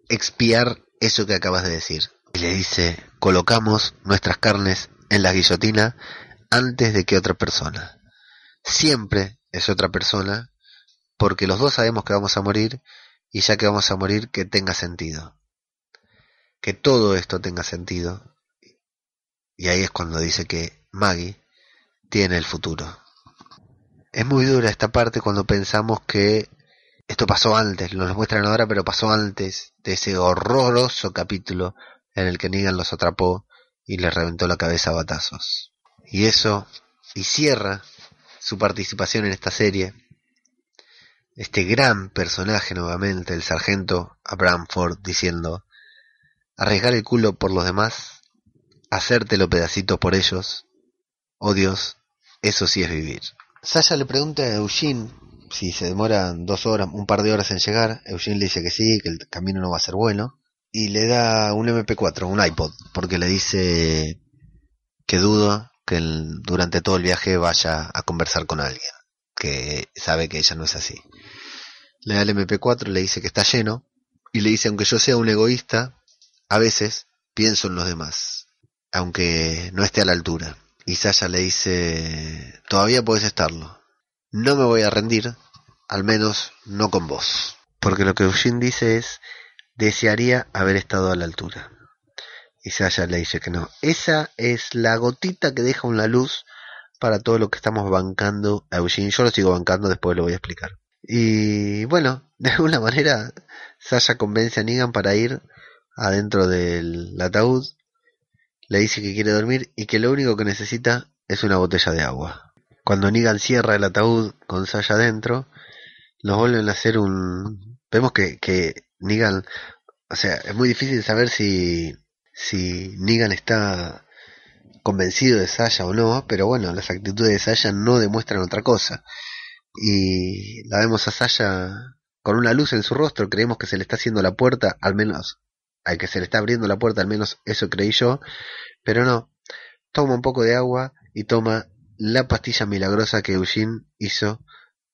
expiar eso que acabas de decir. Y le dice, colocamos nuestras carnes en la guillotina antes de que otra persona. Siempre es otra persona, porque los dos sabemos que vamos a morir y ya que vamos a morir, que tenga sentido. Que todo esto tenga sentido. Y ahí es cuando dice que Maggie tiene el futuro. Es muy dura esta parte cuando pensamos que esto pasó antes, lo nos muestran ahora, pero pasó antes de ese horroroso capítulo en el que Negan los atrapó y les reventó la cabeza a batazos. Y eso, y cierra su participación en esta serie, este gran personaje nuevamente, el sargento Abraham Ford, diciendo, arriesgar el culo por los demás, hacértelo pedacito por ellos, oh Dios, eso sí es vivir. Sasha le pregunta a Eugene si se demoran dos horas, un par de horas en llegar. Eugene le dice que sí, que el camino no va a ser bueno. Y le da un MP4, un iPod, porque le dice que dudo que durante todo el viaje vaya a conversar con alguien, que sabe que ella no es así. Le da el MP4, le dice que está lleno, y le dice, aunque yo sea un egoísta, a veces pienso en los demás, aunque no esté a la altura. Y Sasha le dice, todavía puedes estarlo. No me voy a rendir, al menos no con vos. Porque lo que Eugene dice es, desearía haber estado a la altura. Y Sasha le dice que no. Esa es la gotita que deja una luz para todo lo que estamos bancando a Eugene. Yo lo sigo bancando, después lo voy a explicar. Y bueno, de alguna manera Sasha convence a Negan para ir adentro del ataúd. Le dice que quiere dormir y que lo único que necesita es una botella de agua. Cuando Negan cierra el ataúd con Sasha adentro, nos vuelven a hacer un... Vemos que, que Negan... O sea, es muy difícil saber si si Negan está convencido de Sasha o no, pero bueno, las actitudes de Sasha no demuestran otra cosa. Y la vemos a Sasha con una luz en su rostro, creemos que se le está haciendo la puerta, al menos, al que se le está abriendo la puerta, al menos eso creí yo, pero no, toma un poco de agua y toma la pastilla milagrosa que Eugene hizo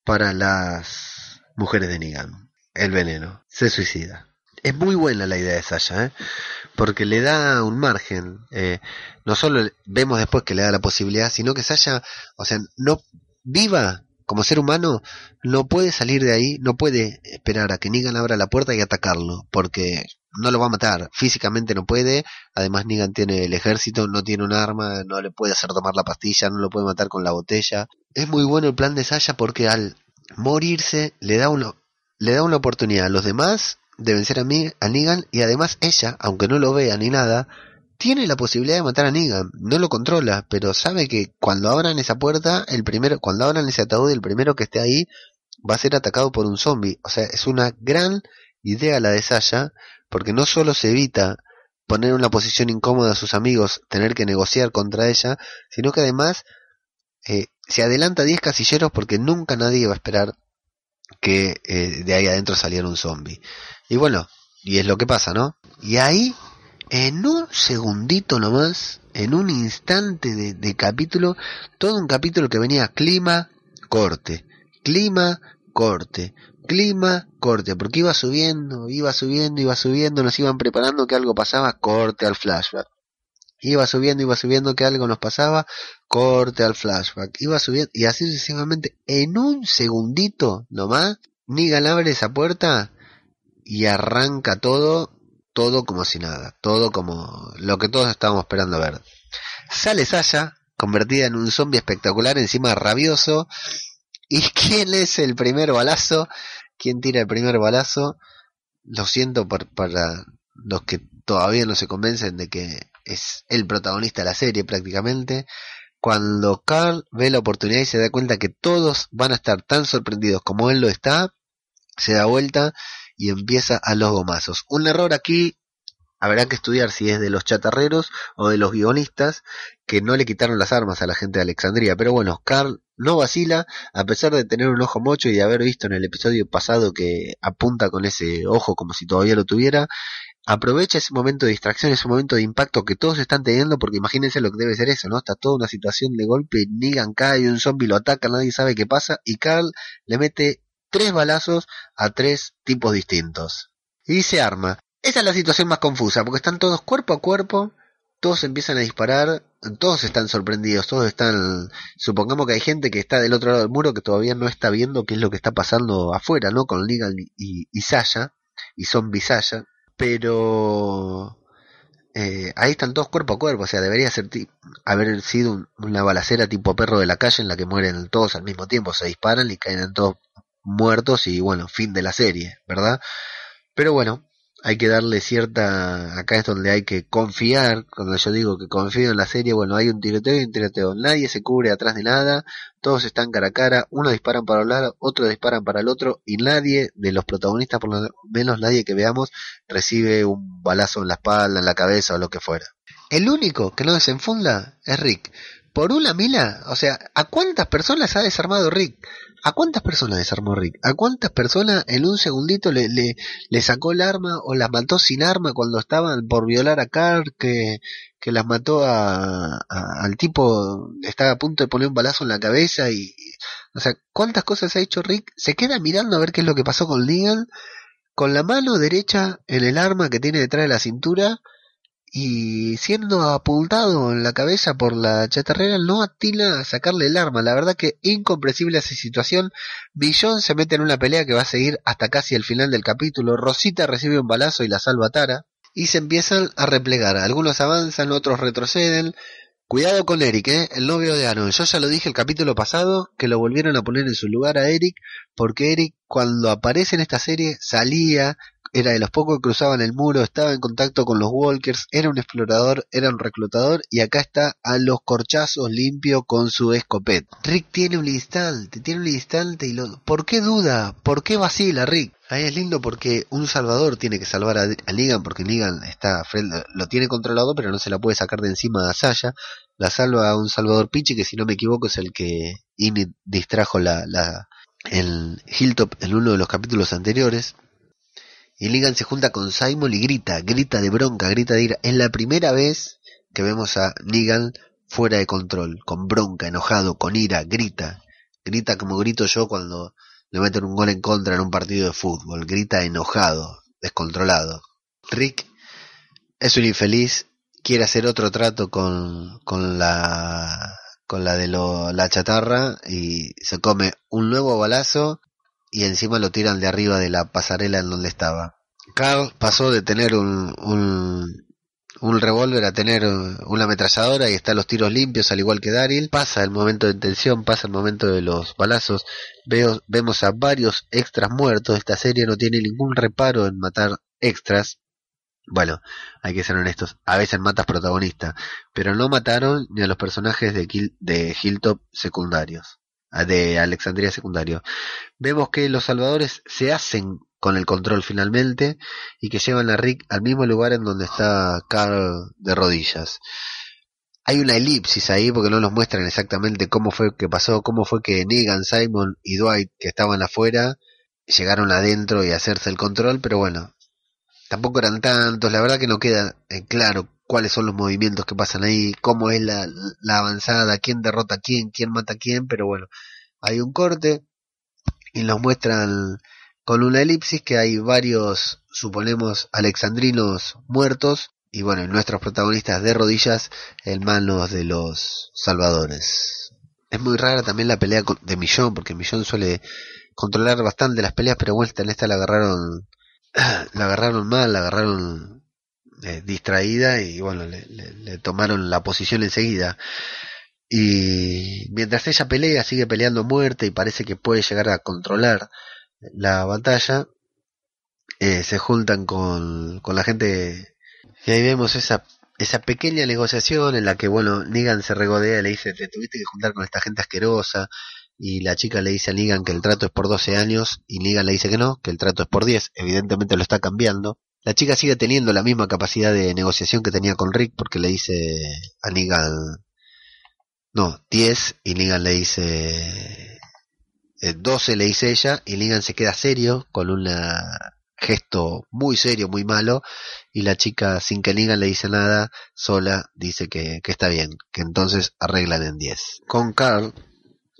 para las mujeres de Negan, el veneno, se suicida. Es muy buena la idea de Sasha, ¿eh? porque le da un margen. Eh, no solo vemos después que le da la posibilidad, sino que Sasha, o sea, no viva como ser humano, no puede salir de ahí, no puede esperar a que Negan abra la puerta y atacarlo, porque no lo va a matar, físicamente no puede, además Negan tiene el ejército, no tiene un arma, no le puede hacer tomar la pastilla, no lo puede matar con la botella. Es muy bueno el plan de Sasha porque al morirse le da uno le da una oportunidad a los demás de vencer a, a Negan y además ella, aunque no lo vea ni nada, tiene la posibilidad de matar a Negan, no lo controla, pero sabe que cuando abran esa puerta, el primero, cuando abran ese ataúd, el primero que esté ahí va a ser atacado por un zombie. O sea, es una gran idea la de Sasha, porque no solo se evita poner en una posición incómoda a sus amigos, tener que negociar contra ella, sino que además eh, se adelanta 10 casilleros porque nunca nadie va a esperar que eh, de ahí adentro saliera un zombie. Y bueno, y es lo que pasa, ¿no? Y ahí, en un segundito nomás, en un instante de, capítulo, todo un capítulo que venía clima, corte, clima, corte, clima, corte, porque iba subiendo, iba subiendo, iba subiendo, nos iban preparando que algo pasaba, corte al flashback. Iba subiendo, iba subiendo que algo nos pasaba, corte al flashback. Iba subiendo, y así sucesivamente, en un segundito nomás, Negan abre esa puerta y arranca todo, todo como si nada, todo como lo que todos estábamos esperando ver. Sale Sasha, convertida en un zombie espectacular, encima rabioso. ¿Y *laughs* quién es el primer balazo? ¿Quién tira el primer balazo? Lo siento por, para los que todavía no se convencen de que es el protagonista de la serie prácticamente. Cuando Carl ve la oportunidad y se da cuenta que todos van a estar tan sorprendidos como él lo está, se da vuelta y empieza a los gomazos. Un error aquí habrá que estudiar si es de los chatarreros o de los guionistas que no le quitaron las armas a la gente de Alexandría. Pero bueno, Carl no vacila, a pesar de tener un ojo mocho y de haber visto en el episodio pasado que apunta con ese ojo como si todavía lo tuviera, aprovecha ese momento de distracción, ese momento de impacto que todos están teniendo, porque imagínense lo que debe ser eso, ¿no? Está toda una situación de golpe, Negan cae, un zombie lo ataca, nadie sabe qué pasa, y Carl le mete tres balazos a tres tipos distintos. Y se arma. Esa es la situación más confusa, porque están todos cuerpo a cuerpo, todos empiezan a disparar, todos están sorprendidos, todos están, supongamos que hay gente que está del otro lado del muro que todavía no está viendo qué es lo que está pasando afuera, ¿no? Con Negan y, y Sasha, y Zombie Sasha, pero eh, ahí están todos cuerpo a cuerpo, o sea, debería ser haber sido una balacera tipo perro de la calle en la que mueren todos al mismo tiempo, se disparan y caen todos muertos y bueno, fin de la serie, ¿verdad? Pero bueno, hay que darle cierta, acá es donde hay que confiar, cuando yo digo que confío en la serie, bueno, hay un tiroteo y un tiroteo, nadie se cubre atrás de nada, todos están cara a cara, uno disparan para un lado, otro disparan para el otro, y nadie de los protagonistas, por lo menos nadie que veamos, recibe un balazo en la espalda, en la cabeza o lo que fuera. El único que no desenfunda es Rick. Por una mila, o sea, ¿a cuántas personas ha desarmado Rick? ¿A cuántas personas desarmó Rick? ¿A cuántas personas en un segundito le, le, le sacó el arma o las mató sin arma cuando estaban por violar a Carl, que, que las mató a, al tipo, estaba a punto de poner un balazo en la cabeza y, o sea, ¿cuántas cosas ha hecho Rick? Se queda mirando a ver qué es lo que pasó con Negan, con la mano derecha en el arma que tiene detrás de la cintura, y siendo apuntado en la cabeza por la chatarrera no atina a sacarle el arma. La verdad que incomprensible esa situación. Billón se mete en una pelea que va a seguir hasta casi el final del capítulo. Rosita recibe un balazo y la salva Tara. Y se empiezan a replegar. Algunos avanzan, otros retroceden. Cuidado con Eric, ¿eh? el novio de Aaron. Yo ya lo dije el capítulo pasado, que lo volvieron a poner en su lugar a Eric, porque Eric cuando aparece en esta serie salía era de los pocos que cruzaban el muro, estaba en contacto con los walkers, era un explorador, era un reclutador y acá está a los corchazos limpio con su escopeta. Rick tiene un instante, tiene un instante y lo... ¿Por qué duda? ¿Por qué vacila Rick? Ahí es lindo porque un salvador tiene que salvar a, a Negan porque Negan está lo tiene controlado pero no se la puede sacar de encima a Saya. La salva a un salvador Pichi que si no me equivoco es el que Init distrajo la, la, el Hilltop en uno de los capítulos anteriores. Y Negan se junta con Simon y grita, grita de bronca, grita de ira. Es la primera vez que vemos a Negan fuera de control, con bronca, enojado, con ira, grita. Grita como grito yo cuando le meten un gol en contra en un partido de fútbol. Grita enojado, descontrolado. Rick es un infeliz, quiere hacer otro trato con, con la con la de la chatarra y se come un nuevo balazo y encima lo tiran de arriba de la pasarela en donde estaba. Carl pasó de tener un, un, revólver a tener una ametralladora y están los tiros limpios al igual que Daryl. Pasa el momento de tensión, pasa el momento de los balazos. Veo, vemos a varios extras muertos. Esta serie no tiene ningún reparo en matar extras. Bueno, hay que ser honestos, a veces matas protagonistas, pero no mataron ni a los personajes de Hilltop secundarios de Alexandria secundario. Vemos que los salvadores se hacen con el control finalmente y que llevan a Rick al mismo lugar en donde está Carl de rodillas. Hay una elipsis ahí porque no nos muestran exactamente cómo fue que pasó, cómo fue que Negan, Simon y Dwight que estaban afuera llegaron adentro y hacerse el control, pero bueno, tampoco eran tantos, la verdad que no queda claro cuáles son los movimientos que pasan ahí, cómo es la, la avanzada, quién derrota quién, quién mata quién, pero bueno, hay un corte y nos muestran con una elipsis que hay varios, suponemos, alexandrinos muertos y bueno, nuestros protagonistas de rodillas en manos de los salvadores. Es muy rara también la pelea de Millón, porque Millón suele controlar bastante las peleas, pero bueno, en esta la agarraron, *clears throat* la agarraron mal, la agarraron eh, distraída y bueno, le, tomaron la posición enseguida. Y mientras ella pelea, sigue peleando muerte y parece que puede llegar a controlar la batalla, eh, se juntan con, con la gente y ahí vemos esa esa pequeña negociación en la que, bueno, Negan se regodea y le dice, te tuviste que juntar con esta gente asquerosa, y la chica le dice a Negan que el trato es por 12 años, y Negan le dice que no, que el trato es por 10, evidentemente lo está cambiando. La chica sigue teniendo la misma capacidad de negociación que tenía con Rick, porque le dice a Negan, no, 10, y Negan le dice, 12 eh, le dice ella, y Negan se queda serio, con una gesto muy serio, muy malo, y la chica, sin que Negan le dice nada, sola, dice que, que está bien, que entonces arreglan en 10. Con Carl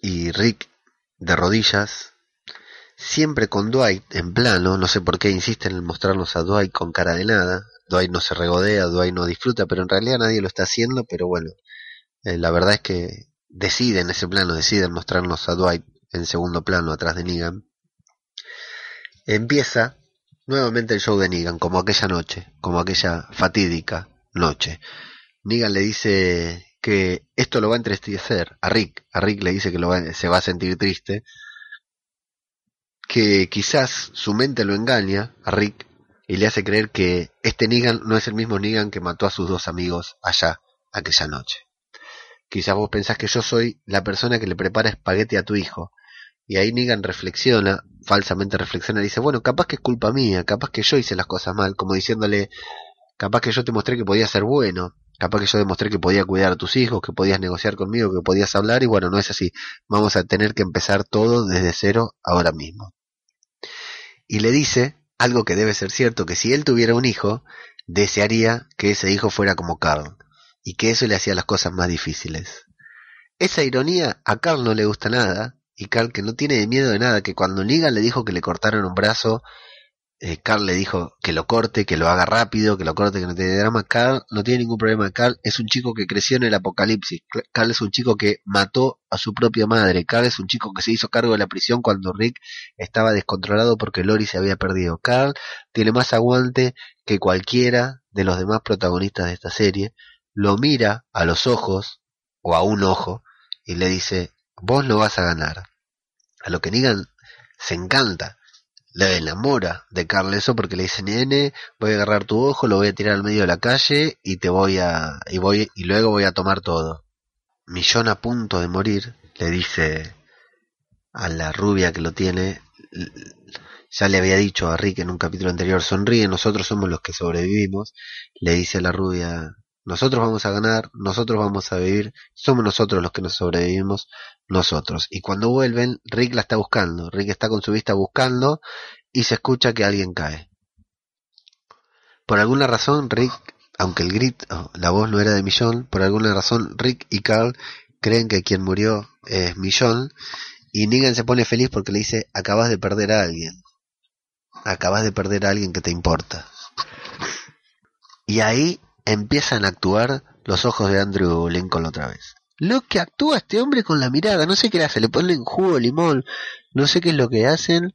y Rick de rodillas, siempre con Dwight en plano, no sé por qué insisten en mostrarnos a Dwight con cara de nada, Dwight no se regodea, Dwight no disfruta, pero en realidad nadie lo está haciendo, pero bueno, eh, la verdad es que deciden ese plano, deciden mostrarnos a Dwight en segundo plano atrás de Negan. Empieza Nuevamente el show de Negan, como aquella noche, como aquella fatídica noche. Negan le dice que esto lo va a entristecer a Rick. A Rick le dice que lo se va a sentir triste. Que quizás su mente lo engaña a Rick y le hace creer que este Negan no es el mismo Negan que mató a sus dos amigos allá, aquella noche. Quizás vos pensás que yo soy la persona que le prepara espagueti a tu hijo, y ahí Negan reflexiona, falsamente reflexiona, y dice, bueno, capaz que es culpa mía, capaz que yo hice las cosas mal, como diciéndole, capaz que yo te mostré que podía ser bueno, capaz que yo demostré que podía cuidar a tus hijos, que podías negociar conmigo, que podías hablar, y bueno, no es así, vamos a tener que empezar todo desde cero ahora mismo. Y le dice algo que debe ser cierto, que si él tuviera un hijo, desearía que ese hijo fuera como Carl, y que eso le hacía las cosas más difíciles. Esa ironía a Carl no le gusta nada, y Carl que no tiene miedo de nada, que cuando Negan le dijo que le cortaron un brazo, eh, Carl le dijo que lo corte, que lo haga rápido, que lo corte, que no tiene drama. Carl no tiene ningún problema. Carl es un chico que creció en el apocalipsis. Carl es un chico que mató a su propia madre. Carl es un chico que se hizo cargo de la prisión cuando Rick estaba descontrolado porque Lori se había perdido. Carl tiene más aguante que cualquiera de los demás protagonistas de esta serie. Lo mira a los ojos, o a un ojo, y le dice, vos lo vas a ganar. A lo que Negan se encanta, le enamora de Carl eso porque le dice, nene, voy a agarrar tu ojo, lo voy a tirar al medio de la calle y te voy a, y voy, y luego voy a tomar todo. Millón a punto de morir, le dice a la rubia que lo tiene, ya le había dicho a Rick en un capítulo anterior, sonríe, nosotros somos los que sobrevivimos, le dice a la rubia, nosotros vamos a ganar, nosotros vamos a vivir, somos nosotros los que nos sobrevivimos, nosotros. Y cuando vuelven, Rick la está buscando, Rick está con su vista buscando y se escucha que alguien cae. Por alguna razón, Rick, aunque el grit, la voz no era de Millón, por alguna razón Rick y Carl creen que quien murió es Millón y Negan se pone feliz porque le dice, acabas de perder a alguien. Acabas de perder a alguien que te importa. Y ahí empiezan a actuar los ojos de Andrew Lincoln otra vez. Lo que actúa este hombre con la mirada, no sé qué hace, le ponen jugo, limón, no sé qué es lo que hacen.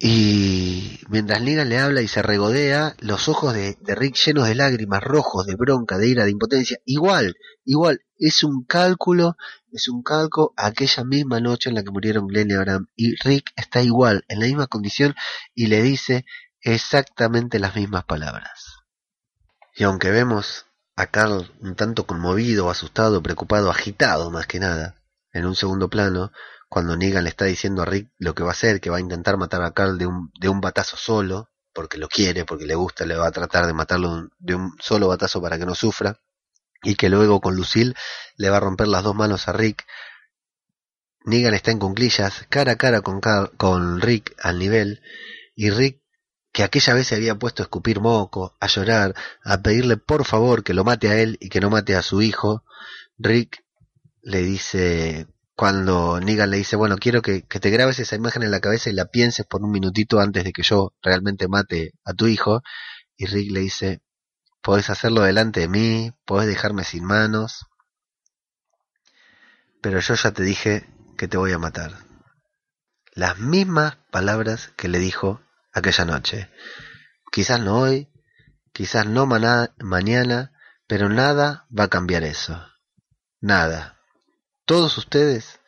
Y mientras Negan le habla y se regodea, los ojos de, de, Rick llenos de lágrimas, rojos, de bronca, de ira, de impotencia, igual, igual, es un cálculo, es un calco aquella misma noche en la que murieron Glenn y Abraham. Y Rick está igual, en la misma condición, y le dice exactamente las mismas palabras. Y aunque vemos a Carl un tanto conmovido, asustado, preocupado, agitado más que nada, en un segundo plano, cuando Negan le está diciendo a Rick lo que va a hacer, que va a intentar matar a Carl de un, de un batazo solo, porque lo quiere, porque le gusta, le va a tratar de matarlo de un solo batazo para que no sufra, y que luego con Lucille le va a romper las dos manos a Rick. Negan está en cunclillas, cara a cara con, con Rick al nivel, y Rick que aquella vez se había puesto a escupir moco, a llorar, a pedirle por favor que lo mate a él y que no mate a su hijo, Rick le dice, cuando Negan le dice, bueno, quiero que, te grabes esa imagen en la cabeza y la pienses por un minutito antes de que yo realmente mate a tu hijo, y Rick le dice, podés hacerlo delante de mí, podés dejarme sin manos, pero yo ya te dije que te voy a matar. Las mismas palabras que le dijo aquella noche. Quizás no hoy, quizás no mañana, pero nada va a cambiar eso. Nada. Todos ustedes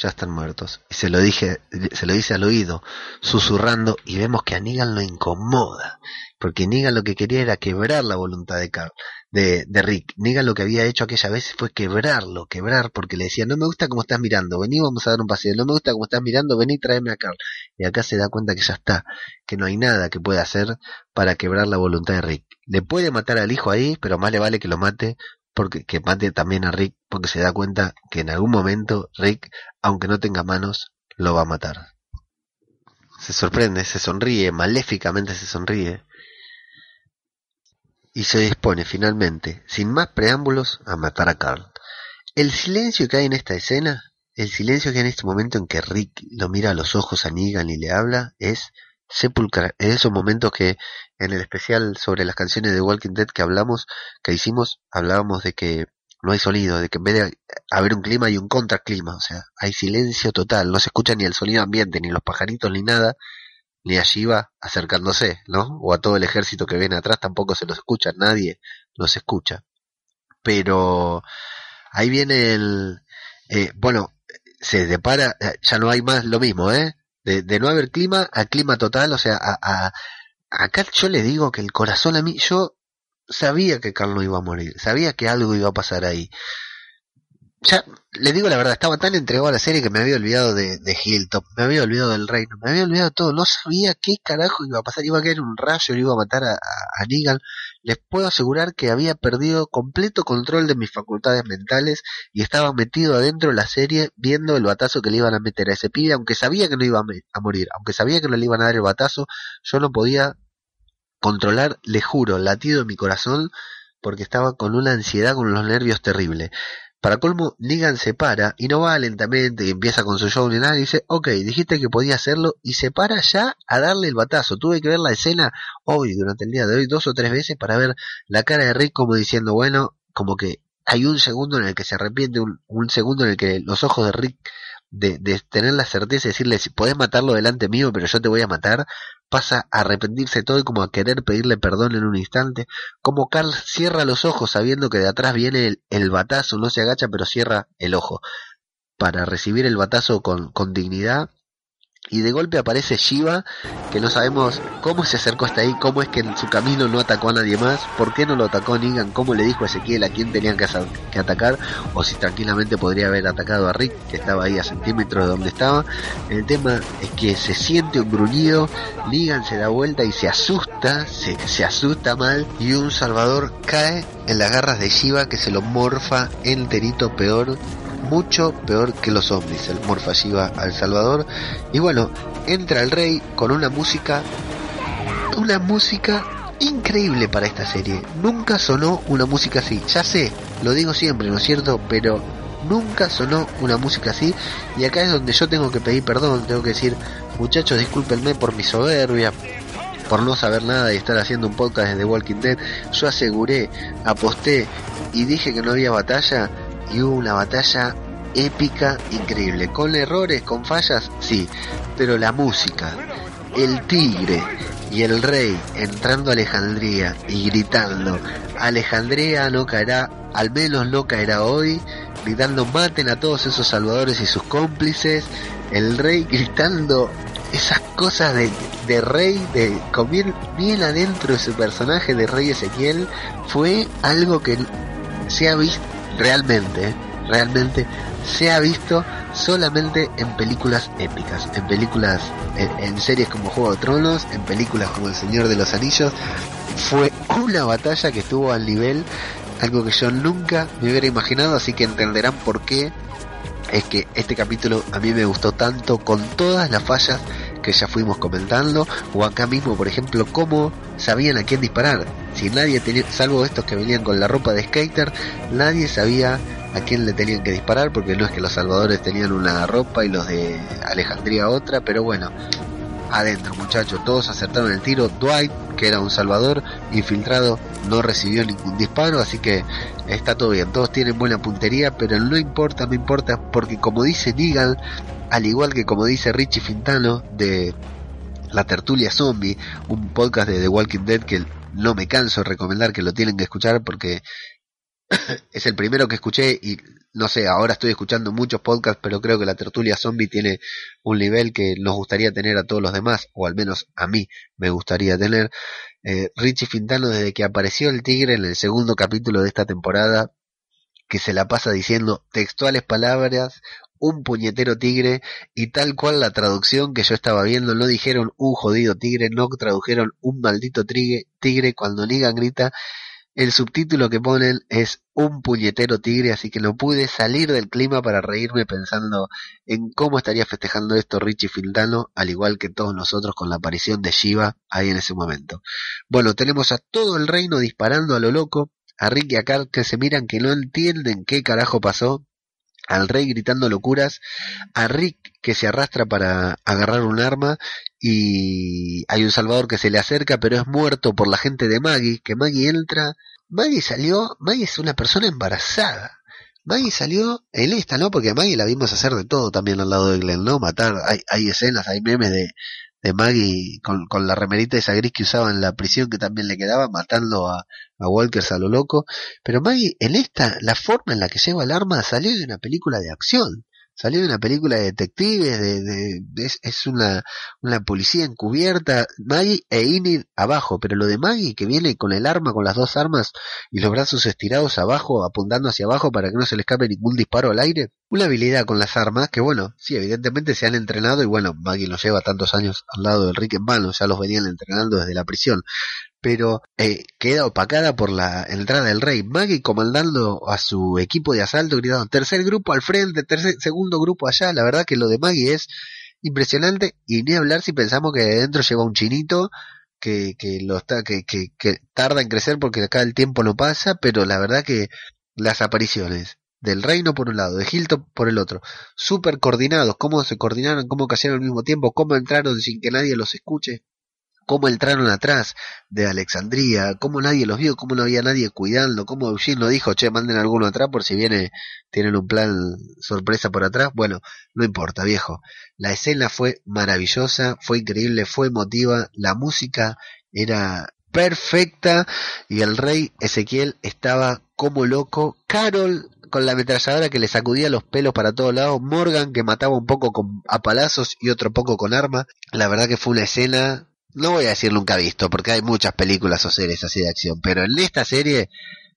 ya están muertos. Y se lo dije, se lo dice al oído, susurrando, y vemos que a Negan lo incomoda. Porque Negan lo que quería era quebrar la voluntad de Carl, de, de Rick. Negan lo que había hecho aquella vez fue quebrarlo, quebrar, porque le decía, no me gusta cómo estás mirando, vení, vamos a dar un paseo, no me gusta cómo estás mirando, vení, tráeme a Carl. Y acá se da cuenta que ya está, que no hay nada que pueda hacer para quebrar la voluntad de Rick. Le puede matar al hijo ahí, pero más le vale que lo mate porque que mate también a Rick porque se da cuenta que en algún momento Rick, aunque no tenga manos, lo va a matar. Se sorprende, se sonríe, maléficamente se sonríe y se dispone finalmente, sin más preámbulos, a matar a Carl. El silencio que hay en esta escena, el silencio que hay en este momento en que Rick lo mira a los ojos a y le habla, es sepulcral. En esos momentos que en el especial sobre las canciones de Walking Dead que hablamos, que hicimos, hablábamos de que no hay sonido, de que en vez de haber un clima hay un contraclima, o sea, hay silencio total, no se escucha ni el sonido ambiente, ni los pajaritos, ni nada, ni allí va acercándose, ¿no? O a todo el ejército que viene atrás tampoco se los escucha, nadie los escucha. Pero ahí viene el, eh, bueno, se depara, eh, ya no hay más lo mismo, ¿eh? De, no haber clima a clima total, o sea, a, a, acá yo le digo que el corazón a mí, yo sabía que Carl no iba a morir, sabía que algo iba a pasar ahí. Ya, le digo la verdad, estaba tan entregado a la serie que me había olvidado de, Hilltop, me había olvidado del reino, me había olvidado de todo, no sabía qué carajo iba a pasar, iba a caer un rayo, iba a matar a, a, Negan. Les puedo asegurar que había perdido completo control de mis facultades mentales y estaba metido adentro de la serie viendo el batazo que le iban a meter a ese pibe, aunque sabía que no iba a, morir, aunque sabía que no le iban a dar el batazo, yo no podía controlar, le juro, latido de mi corazón porque estaba con una ansiedad, con los nervios terrible. Para colmo, Negan se para y no va lentamente y empieza con su show ni nada y dice, ok, dijiste que podía hacerlo y se para ya a darle el batazo. Tuve que ver la escena hoy, durante el día de hoy, dos o tres veces para ver la cara de Rick como diciendo, bueno, como que hay un segundo en el que se arrepiente, un, un segundo en el que los ojos de Rick de, de, tener la certeza de decirle si podés matarlo delante mío pero yo te voy a matar pasa a arrepentirse todo y como a querer pedirle perdón en un instante como Carl cierra los ojos sabiendo que de atrás viene el, batazo no se agacha pero cierra el ojo para recibir el batazo con dignidad y de golpe aparece Shiva, que no sabemos cómo se acercó hasta ahí, cómo es que en su camino no atacó a nadie más, por qué no lo atacó Negan, cómo le dijo a Ezequiel a quién tenían que, atacar, o si tranquilamente podría haber atacado a Rick, que estaba ahí a centímetros de donde estaba. El tema es que se siente un gruñido, Negan se da vuelta y se asusta, se, se asusta mal, y un Salvador cae en las garras de Shiva que se lo morfa enterito peor mucho peor que los zombies, el Morfa al Salvador. Y bueno, entra el rey con una música, una música increíble para esta serie. Nunca sonó una música así. Ya sé, lo digo siempre, ¿no es cierto? Pero nunca sonó una música así. Y acá es donde yo tengo que pedir perdón, tengo que decir, muchachos, discúlpenme por mi soberbia, por no saber nada y estar haciendo un podcast de Walking Dead. Yo aseguré, aposté y dije que no había batalla y hubo una batalla épica, increíble. Con errores, con fallas, sí, pero la música, el tigre y el rey entrando a Alejandría y gritando, Alejandría no caerá, al menos no caerá hoy, gritando maten a todos esos salvadores y sus cómplices, el rey gritando esas cosas de, de rey, de comer bien adentro de su personaje de rey Ezequiel, fue algo que se ha visto realmente, realmente se ha visto solamente en películas épicas, en películas, en, series como Juego de Tronos, en películas como El Señor de los Anillos. Fue una batalla que estuvo al nivel, algo que yo nunca me hubiera imaginado, así que entenderán por qué es que este capítulo a mí me gustó tanto con todas las fallas que ya fuimos comentando o acá mismo por ejemplo cómo sabían a quién disparar. Si nadie tenía salvo estos que venían con la ropa de skater nadie sabía a quién le tenían que disparar porque no es que los salvadores tenían una ropa y los de Alejandría otra pero bueno adentro muchachos todos acertaron el tiro. Dwight que era un salvador infiltrado no recibió ningún disparo así que está todo bien. Todos tienen buena puntería pero no importa no importa porque como dice Negan al igual que como dice Richie Fintano de La Tertulia Zombie un podcast de The Walking Dead que no me canso de recomendar que lo tienen que escuchar porque *coughs* es el primero que escuché y no sé, ahora estoy escuchando muchos podcasts, pero creo que la tertulia zombie tiene un nivel que nos gustaría tener a todos los demás, o al menos a mí me gustaría tener. Eh, Richie Fintano, desde que apareció el tigre en el segundo capítulo de esta temporada, que se la pasa diciendo textuales palabras, un puñetero tigre, y tal cual la traducción que yo estaba viendo, no dijeron un jodido tigre, no tradujeron un maldito tigre, tigre cuando Negan grita, el subtítulo que ponen es un puñetero tigre, así que no pude salir del clima para reírme pensando en cómo estaría festejando esto Richie Fintano, al igual que todos nosotros con la aparición de Shiva ahí en ese momento. Bueno, tenemos a todo el reino disparando a lo loco, a Rick y a Carl que se miran que no entienden qué carajo pasó, al rey gritando locuras, a Rick que se arrastra para agarrar un arma y hay un salvador que se le acerca pero es muerto por la gente de Maggie, que Maggie entra, Maggie salió, Maggie es una persona embarazada. Maggie salió en esta, ¿no? Porque Maggie la vimos hacer de todo también al lado de Glenn, ¿no? Matar, hay, hay escenas, hay memes de, de Maggie con, la remerita esa gris que usaba en la prisión que también le quedaba, matando a, a Walkers a lo loco. Pero Maggie, en esta, la forma en la que lleva el arma salió de una película de acción salió de una película de detectives, de, de, es, una, una policía encubierta, Maggie e Enid abajo, pero lo de Maggie que viene con el arma, con las dos armas y los brazos estirados abajo, apuntando hacia abajo para que no se le escape ningún disparo al aire, una habilidad con las armas que bueno, sí, evidentemente se han entrenado y bueno, Maggie los lleva tantos años al lado del Rick en vano, ya los venían entrenando desde la prisión, pero eh, queda opacada por la entrada del rey. Maggie comandando a su equipo de asalto, gritando tercer grupo al frente, tercer, segundo grupo allá. La verdad que lo de Maggie es impresionante y ni hablar si pensamos que dentro lleva un chinito que, lo está, que, que, que tarda en crecer porque acá el tiempo no pasa, pero la verdad que las apariciones del reino por un lado, de Hilton por el otro, súper coordinados, cómo se coordinaron, cómo cayeron al mismo tiempo, cómo entraron sin que nadie los escuche, cómo entraron atrás de Alexandría, cómo nadie los vio, cómo no había nadie cuidando, cómo Eugene no dijo, che, manden alguno atrás por si viene, tienen un plan sorpresa por atrás. Bueno, no importa, viejo. La escena fue maravillosa, fue increíble, fue emotiva, la música era perfecta y el rey Ezequiel estaba como loco. Carol con la ametralladora que le sacudía los pelos para todos lados, Morgan que mataba un poco con, a palazos y otro poco con arma. La verdad que fue una escena no voy a decir nunca visto, porque hay muchas películas o series así de acción, pero en esta serie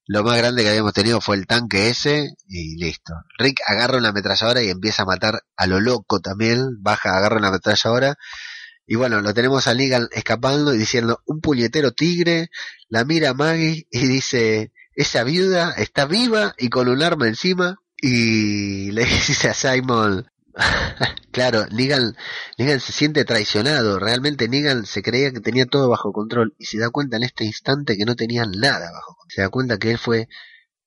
lo más grande que habíamos tenido fue el tanque ese y listo. Rick agarra una ametralladora y empieza a matar a lo loco también, baja, agarra una ametralladora y bueno, lo tenemos a Negan escapando y diciendo un puñetero tigre, la mira Maggie y dice, esa viuda está viva y con un arma encima y le *laughs* dice a Simon, *laughs* claro, Negan, Negan se siente traicionado. Realmente Negan se creía que tenía todo bajo control y se da cuenta en este instante que no tenía nada bajo control. Se da cuenta que él fue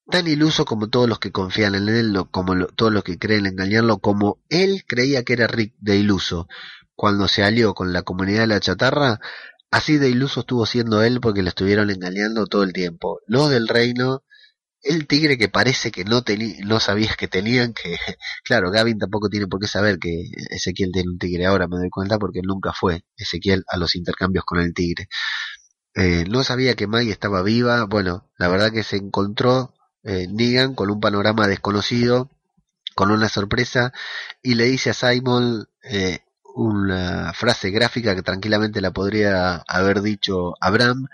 tan iluso como todos los que confían en él, como todos los que creen engañarlo, como él creía que era Rick de iluso. Cuando se alió con la comunidad de la chatarra, así de iluso estuvo siendo él porque le estuvieron engañando todo el tiempo. Los del reino el tigre que parece que no, no sabías que tenían, que *laughs* claro, Gavin tampoco tiene por qué saber que Ezequiel tiene un tigre ahora, me doy cuenta porque nunca fue Ezequiel a los intercambios con el tigre. Eh, no sabía que Maggie estaba viva, bueno, la verdad que se encontró eh, Negan con un panorama desconocido, con una sorpresa, y le dice a Simon eh, una frase gráfica que tranquilamente la podría haber dicho Abraham.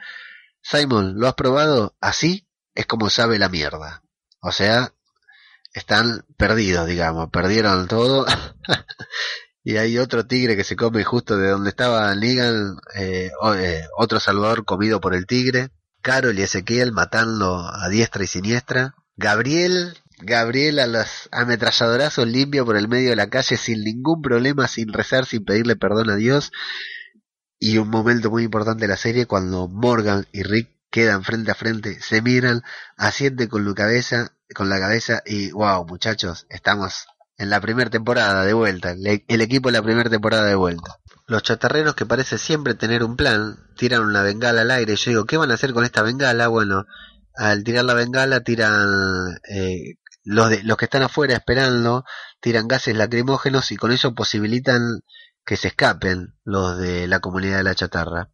Simon, ¿lo has probado así? Es como sabe la mierda. O sea, están perdidos, digamos, perdieron todo. *laughs* y hay otro tigre que se come justo de donde estaba Negan, eh, eh, otro salvador comido por el tigre. Carol y Ezequiel matando a diestra y siniestra. Gabriel, Gabriel a los ametralladorazos limpio por el medio de la calle sin ningún problema, sin rezar, sin pedirle perdón a Dios. Y un momento muy importante de la serie cuando Morgan y Rick quedan frente a frente, se miran, asiente con la cabeza, y wow, muchachos, estamos en la primera temporada de vuelta, el equipo de la primera temporada de vuelta. Los chatarreros que parece siempre tener un plan, tiran una bengala al aire. Yo digo, ¿qué van a hacer con esta bengala? Bueno, al tirar la bengala tiran eh, los, de, los que están afuera esperando, tiran gases lacrimógenos y con eso posibilitan que se escapen los de la comunidad de la chatarra.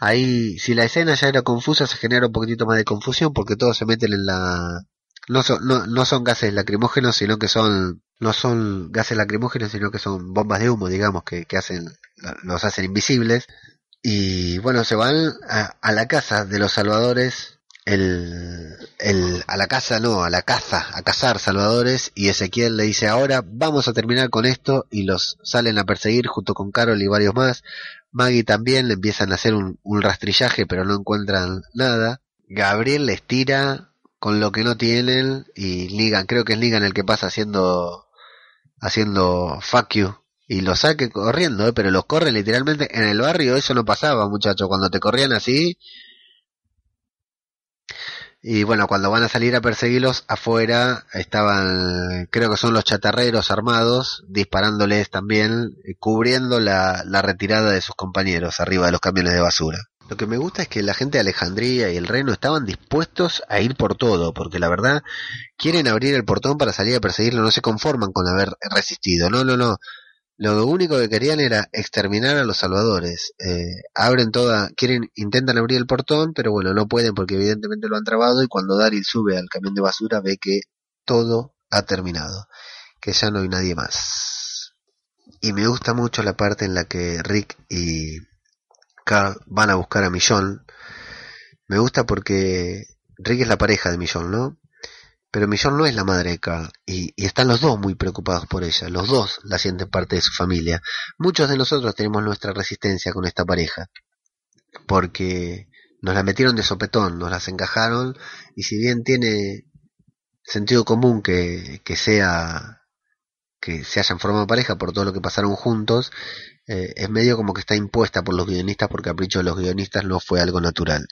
Ahí, si la escena ya era confusa, se genera un poquitito más de confusión porque todos se meten en la, no son, no, no son gases lacrimógenos, sino que son, no son gases lacrimógenos, sino que son bombas de humo, digamos, que, que hacen, los hacen invisibles. Y bueno, se van a, a la casa de los salvadores, el, a la casa no, a la caza, a cazar salvadores, y Ezequiel le dice ahora vamos a terminar con esto, y los salen a perseguir junto con Carol y varios más. Maggie también le empiezan a hacer un, un rastrillaje, pero no encuentran nada. Gabriel les tira con lo que no tienen y Ligan, creo que es Ligan el que pasa haciendo haciendo fuck you y lo saque corriendo, ¿eh? pero los corre literalmente en el barrio, eso no pasaba, muchachos, cuando te corrían así. Y bueno, cuando van a salir a perseguirlos, afuera estaban, creo que son los chatarreros armados, disparándoles también, cubriendo la, la retirada de sus compañeros arriba de los camiones de basura. Lo que me gusta es que la gente de Alejandría y el reino estaban dispuestos a ir por todo, porque la verdad quieren abrir el portón para salir a perseguirlo, no se conforman con haber resistido, no, no, no. Lo único que querían era exterminar a los salvadores. Eh, abren toda, quieren, intentan abrir el portón, pero bueno, no pueden porque evidentemente lo han trabado y cuando Daryl sube al camión de basura ve que todo ha terminado, que ya no hay nadie más. Y me gusta mucho la parte en la que Rick y Carl van a buscar a Millón. Me gusta porque Rick es la pareja de Millón, ¿no? Pero Millón no es la madre de Carl y, están los dos muy preocupados por ella. Los dos la sienten parte de su familia. Muchos de nosotros tenemos nuestra resistencia con esta pareja porque nos la metieron de sopetón, nos las encajaron y si bien tiene sentido común que, que sea que se hayan formado pareja por todo lo que pasaron juntos, eh, es medio como que está impuesta por los guionistas por capricho de los guionistas, no fue algo natural.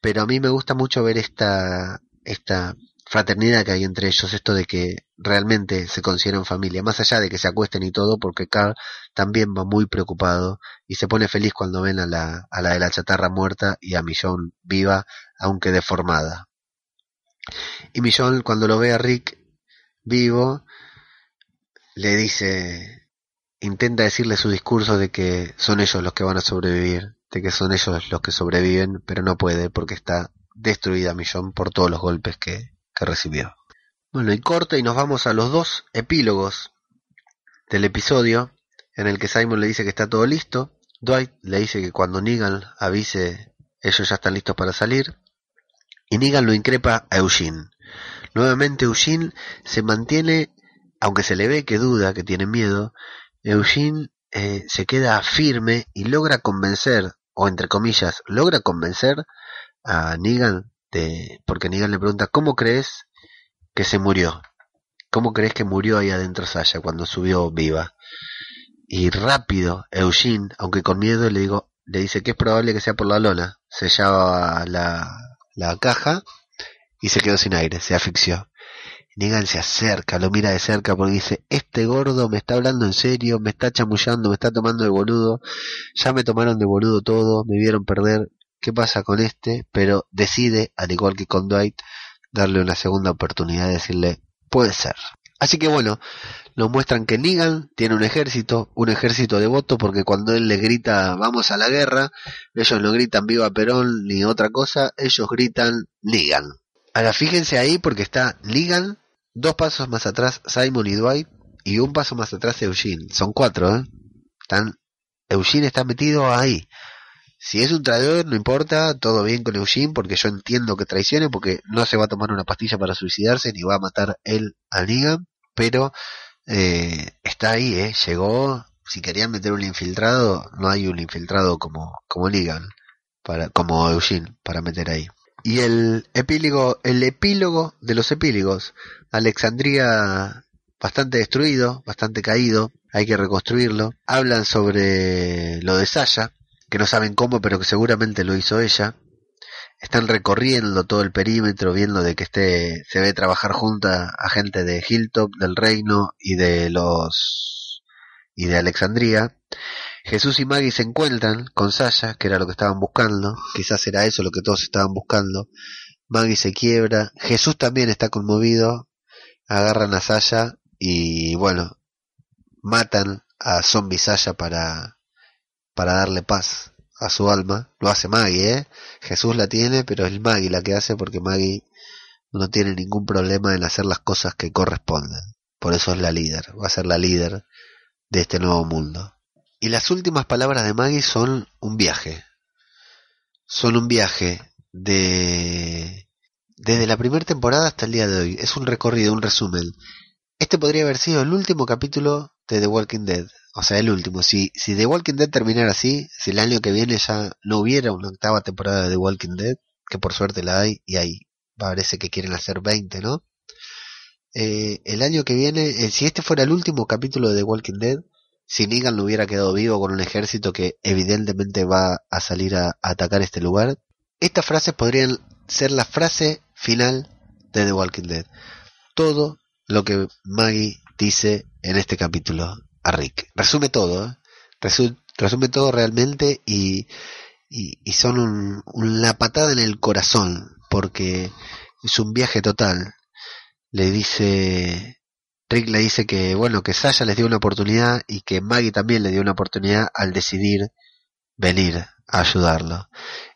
Pero a mí me gusta mucho ver esta, esta fraternidad que hay entre ellos, esto de que realmente se consideran familia, más allá de que se acuesten y todo, porque Carl también va muy preocupado y se pone feliz cuando ven a la, a la de la chatarra muerta y a Millón viva, aunque deformada. Y Millón, cuando lo ve a Rick vivo, le dice, intenta decirle su discurso de que son ellos los que van a sobrevivir, de que son ellos los que sobreviven, pero no puede porque está destruida Millón por todos los golpes que, que recibió. Bueno, y corta y nos vamos a los dos epílogos del episodio en el que Simon le dice que está todo listo, Dwight le dice que cuando Negan avise ellos ya están listos para salir y Negan lo increpa a Eugene. Nuevamente Eugene se mantiene, aunque se le ve que duda, que tiene miedo, Eugene eh, se queda firme y logra convencer, o entre comillas, logra convencer a Negan de, porque Negan le pregunta, ¿cómo crees que se murió? ¿Cómo crees que murió ahí adentro Sasha cuando subió viva? Y rápido, Eugene, aunque con miedo, le digo, le dice que es probable que sea por la lona. Se lleva la, la caja y se quedó sin aire, se asfixió. Negan se acerca, lo mira de cerca porque dice, este gordo me está hablando en serio, me está chamullando, me está tomando de boludo, ya me tomaron de boludo todo, me vieron perder, ¿qué pasa con este? Pero decide, al igual que con Dwight, darle una segunda oportunidad de decirle, puede ser. Así que bueno, nos muestran que Negan tiene un ejército, un ejército devoto, porque cuando él le grita vamos a la guerra, ellos no gritan viva Perón ni otra cosa, ellos gritan Negan. Ahora fíjense ahí porque está Negan, dos pasos más atrás Simon y Dwight, y un paso más atrás Eugene. Son cuatro, ¿eh? Están, Eugene está metido ahí. Si es un traidor, no importa, todo bien con Eugene, porque yo entiendo que traicione, porque no se va a tomar una pastilla para suicidarse, ni va a matar él a Negan, pero eh, está ahí, ¿eh? Llegó, si querían meter un infiltrado, no hay un infiltrado como, como para, como Eugene, para meter ahí. Y el epílogo, el epílogo de los epílogos, Alexandría bastante destruido, bastante caído, hay que reconstruirlo. Hablan sobre lo de Sasha, que no saben cómo, pero que seguramente lo hizo ella. Están recorriendo todo el perímetro, viendo de que esté, se ve trabajar junta a gente de Hilltop, del Reino y de los y de Alexandría. Jesús y Maggie se encuentran con Sasha, que era lo que estaban buscando, quizás era eso lo que todos estaban buscando. Maggie se quiebra, Jesús también está conmovido, agarran a Sasha y bueno, matan a Zombie Sasha para, para darle paz a su alma. Lo hace Maggie, ¿eh? Jesús la tiene, pero es Maggie la que hace porque Maggie no tiene ningún problema en hacer las cosas que corresponden. Por eso es la líder, va a ser la líder de este nuevo mundo. Y las últimas palabras de Maggie son un viaje. Son un viaje de desde la primera temporada hasta el día de hoy. Es un recorrido, un resumen. Este podría haber sido el último capítulo de The Walking Dead. O sea, el último. Si, si The Walking Dead terminara así, si el año que viene ya no hubiera una octava temporada de The Walking Dead, que por suerte la hay, y ahí parece que quieren hacer 20, ¿no? Eh, el año que viene, eh, si este fuera el último capítulo de The Walking Dead, si Negan no hubiera quedado vivo con un ejército que evidentemente va a salir a, a atacar este lugar, estas frases podrían ser la frase final de The Walking Dead. Todo lo que Maggie dice en este capítulo a Rick. Resume todo, ¿eh? resume, todo realmente y, y, son una patada en el corazón porque es un viaje total. Le dice, Rick le dice que bueno, que Sasha les dio una oportunidad y que Maggie también le dio una oportunidad al decidir venir a ayudarlo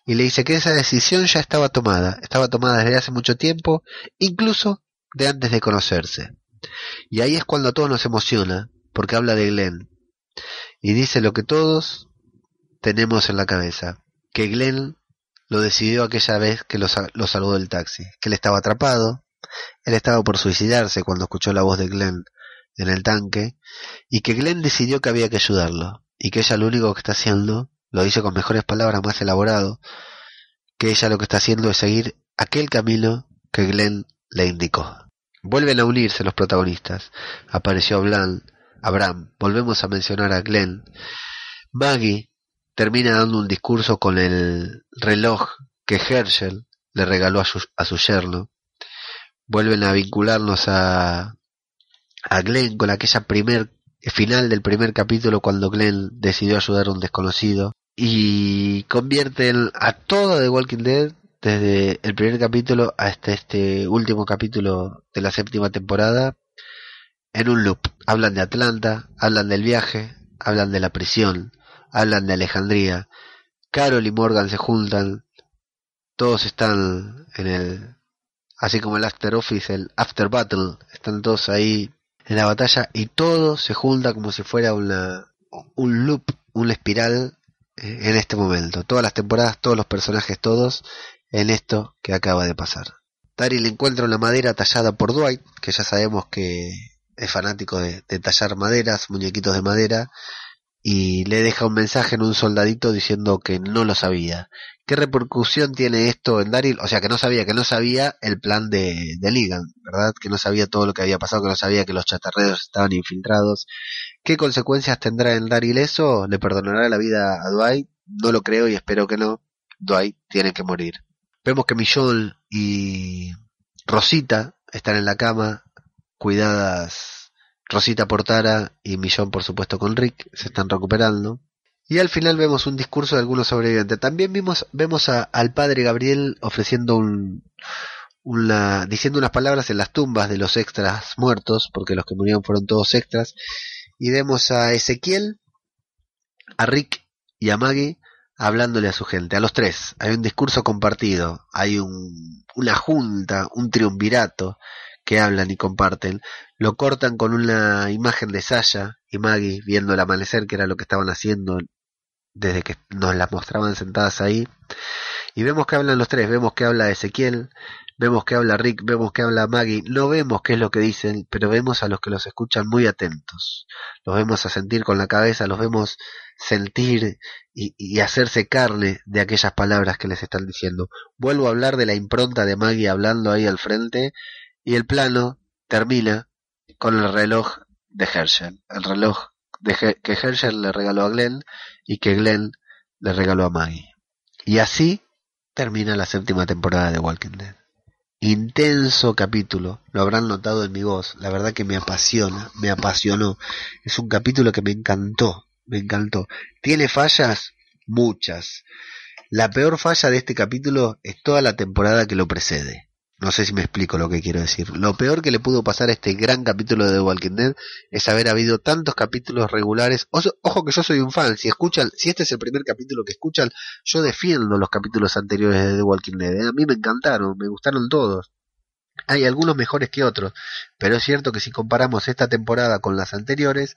y le dice que esa decisión ya estaba tomada, estaba tomada desde hace mucho tiempo, incluso de antes de conocerse. Y ahí es cuando todo nos emociona, porque habla de Glenn, y dice lo que todos tenemos en la cabeza, que Glenn lo decidió aquella vez que lo, lo salvó del taxi, que él estaba atrapado, él estaba por suicidarse cuando escuchó la voz de Glenn en el tanque, y que Glenn decidió que había que ayudarlo, y que ella lo único que está haciendo lo dice con mejores palabras, más elaborado, que ella lo que está haciendo es seguir aquel camino que Glenn le indicó. Vuelven a unirse los protagonistas. Apareció Blan, Abraham, volvemos a mencionar a Glenn. Maggie termina dando un discurso con el reloj que Herschel le regaló a su, a su yerno. Vuelven a vincularnos a, a Glenn con aquella primer final del primer capítulo cuando Glenn decidió ayudar a un desconocido y convierten a todo The Walking Dead desde el primer capítulo hasta este último capítulo de la séptima temporada en un loop. Hablan de Atlanta, hablan del viaje, hablan de la prisión, hablan de Alejandría. Carol y Morgan se juntan, todos están en el, así como el After Office, el After Battle, están todos ahí en la batalla y todo se junta como si fuera una, un loop, una espiral en este momento. Todas las temporadas, todos los personajes, todos en esto que acaba de pasar. Daryl encuentra una madera tallada por Dwight, que ya sabemos que es fanático de, tallar maderas, muñequitos de madera, y le deja un mensaje en un soldadito diciendo que no lo sabía. ¿Qué repercusión tiene esto en Daryl? O sea, que no sabía, que no sabía el plan de, de Ligan, ¿verdad? Que no sabía todo lo que había pasado, que no sabía que los chatarreros estaban infiltrados, ¿Qué consecuencias tendrá en Daryl eso? ¿Le perdonará la vida a Dwight? No lo creo y espero que no. Dwight tiene que morir. Vemos que Michonne y Rosita están en la cama, cuidadas Rosita por Tara y Michonne por supuesto con Rick, se están recuperando. Y al final vemos un discurso de algunos sobrevivientes. También vimos, vemos al padre Gabriel ofreciendo un, diciendo unas palabras en las tumbas de los extras muertos, porque los que murieron fueron todos extras, y vemos a Ezequiel, a Rick y a Maggie hablándole a su gente, a los tres. Hay un discurso compartido, hay un, una junta, un triunvirato que hablan y comparten. Lo cortan con una imagen de Sasha y Maggie viendo el amanecer, que era lo que estaban haciendo desde que nos las mostraban sentadas ahí. Y vemos que hablan los tres, vemos que habla Ezequiel, Vemos que habla Rick, vemos que habla Maggie, no vemos qué es lo que dicen, pero vemos a los que los escuchan muy atentos. Los vemos a sentir con la cabeza, los vemos sentir y, hacerse carne de aquellas palabras que les están diciendo. Vuelvo a hablar de la impronta de Maggie hablando ahí al frente y el plano termina con el reloj de Herschel, el reloj de que Herschel le regaló a Glenn y que Glenn le regaló a Maggie. Y así termina la séptima temporada de Walking Dead intenso capítulo, lo habrán notado en mi voz, la verdad que me apasiona, me apasionó, es un capítulo que me encantó, me encantó. ¿Tiene fallas? Muchas. La peor falla de este capítulo es toda la temporada que lo precede. No sé si me explico lo que quiero decir. Lo peor que le pudo pasar a este gran capítulo de The Walking Dead es haber habido tantos capítulos regulares. Ojo, que yo soy un fan. Si escuchan, si este es el primer capítulo que escuchan, yo defiendo los capítulos anteriores de The Walking Dead. ¿eh? A mí me encantaron, me gustaron todos. Hay algunos mejores que otros, pero es cierto que si comparamos esta temporada con las anteriores,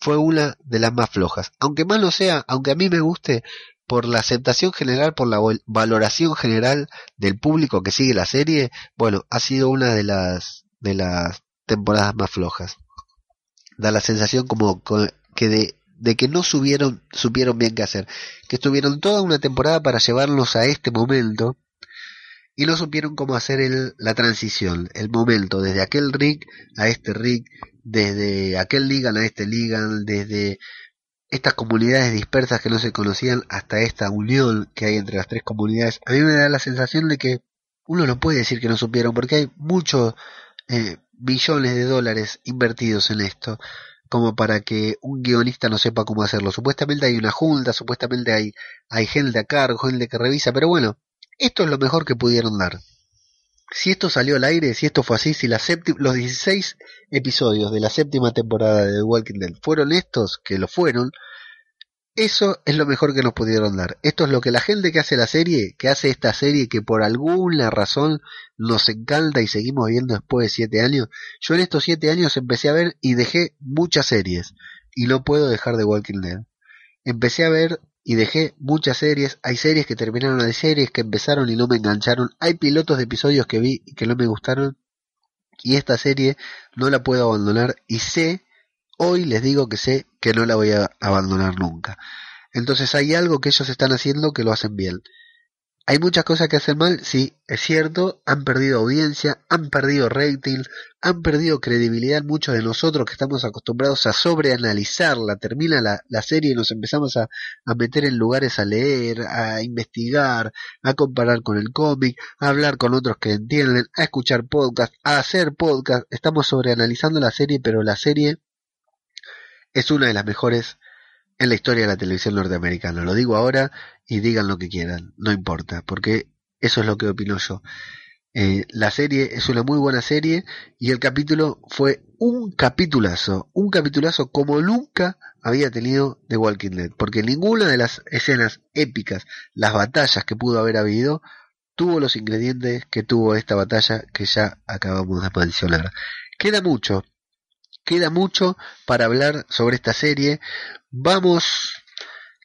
fue una de las más flojas. Aunque más no sea, aunque a mí me guste, por la aceptación general, por la valoración general del público que sigue la serie, bueno, ha sido una de las de las temporadas más flojas. Da la sensación como que de, de que no subieron, supieron bien qué hacer, que estuvieron toda una temporada para llevarnos a este momento y no supieron cómo hacer el, la transición, el momento, desde aquel rig a este rig, desde aquel Ligan a este Ligan, desde estas comunidades dispersas que no se conocían hasta esta unión que hay entre las tres comunidades. A mí me da la sensación de que uno no puede decir que no supieron, porque hay muchos eh, billones de dólares invertidos en esto como para que un guionista no sepa cómo hacerlo. Supuestamente hay una junta, supuestamente hay, hay gente a cargo, gente que revisa, pero bueno, esto es lo mejor que pudieron dar. Si esto salió al aire, si esto fue así, si la los 16 episodios de la séptima temporada de The Walking Dead fueron estos, que lo fueron, eso es lo mejor que nos pudieron dar. Esto es lo que la gente que hace la serie, que hace esta serie, que por alguna razón nos encanta y seguimos viendo después de siete años. Yo en estos siete años empecé a ver y dejé muchas series. Y no puedo dejar de Walking Dead. Empecé a ver y dejé muchas series. Hay series que terminaron, hay series que empezaron y no me engancharon. Hay pilotos de episodios que vi y que no me gustaron. Y esta serie no la puedo abandonar y sé hoy les digo que sé que no la voy a abandonar nunca. Entonces hay algo que ellos están haciendo que lo hacen bien. Hay muchas cosas que hacen mal, sí, es cierto, han perdido audiencia, han perdido rating, han perdido credibilidad muchos de nosotros que estamos acostumbrados a sobreanalizarla, termina la, la serie y nos empezamos a, a, meter en lugares a leer, a investigar, a comparar con el cómic, a hablar con otros que entienden, a escuchar podcast, a hacer podcast, estamos sobreanalizando la serie, pero la serie es una de las mejores en la historia de la televisión norteamericana. Lo digo ahora y digan lo que quieran, no importa, porque eso es lo que opino yo. Eh, la serie es una muy buena serie y el capítulo fue un capitulazo, un capitulazo como nunca había tenido The Walking Dead, porque ninguna de las escenas épicas, las batallas que pudo haber habido, tuvo los ingredientes que tuvo esta batalla que ya acabamos de mencionar. Queda mucho, queda mucho para hablar sobre esta serie. Vamos.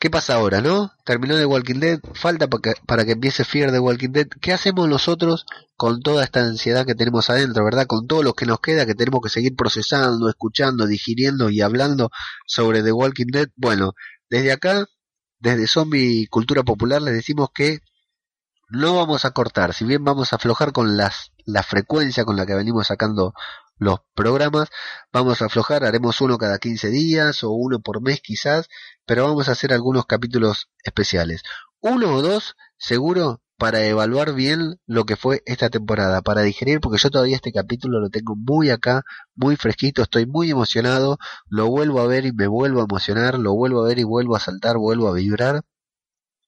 ¿Qué pasa ahora, no? Terminó The Walking Dead, falta para que, empiece Fear The Walking Dead. ¿Qué hacemos nosotros con toda esta ansiedad que tenemos adentro, verdad? Con todo lo que nos queda, que tenemos que seguir procesando, escuchando, digiriendo y hablando sobre The Walking Dead. Bueno, desde acá, desde Zombie Cultura Popular, les decimos que no vamos a cortar, si bien vamos a aflojar con las, la frecuencia con la que venimos sacando los programas. Vamos a aflojar, haremos uno cada 15 días o uno por mes quizás, pero vamos a hacer algunos capítulos especiales. Uno o dos, seguro, para evaluar bien lo que fue esta temporada, para digerir, porque yo todavía este capítulo lo tengo muy acá, muy fresquito, estoy muy emocionado, lo vuelvo a ver y me vuelvo a emocionar, lo vuelvo a ver y vuelvo a saltar, vuelvo a vibrar.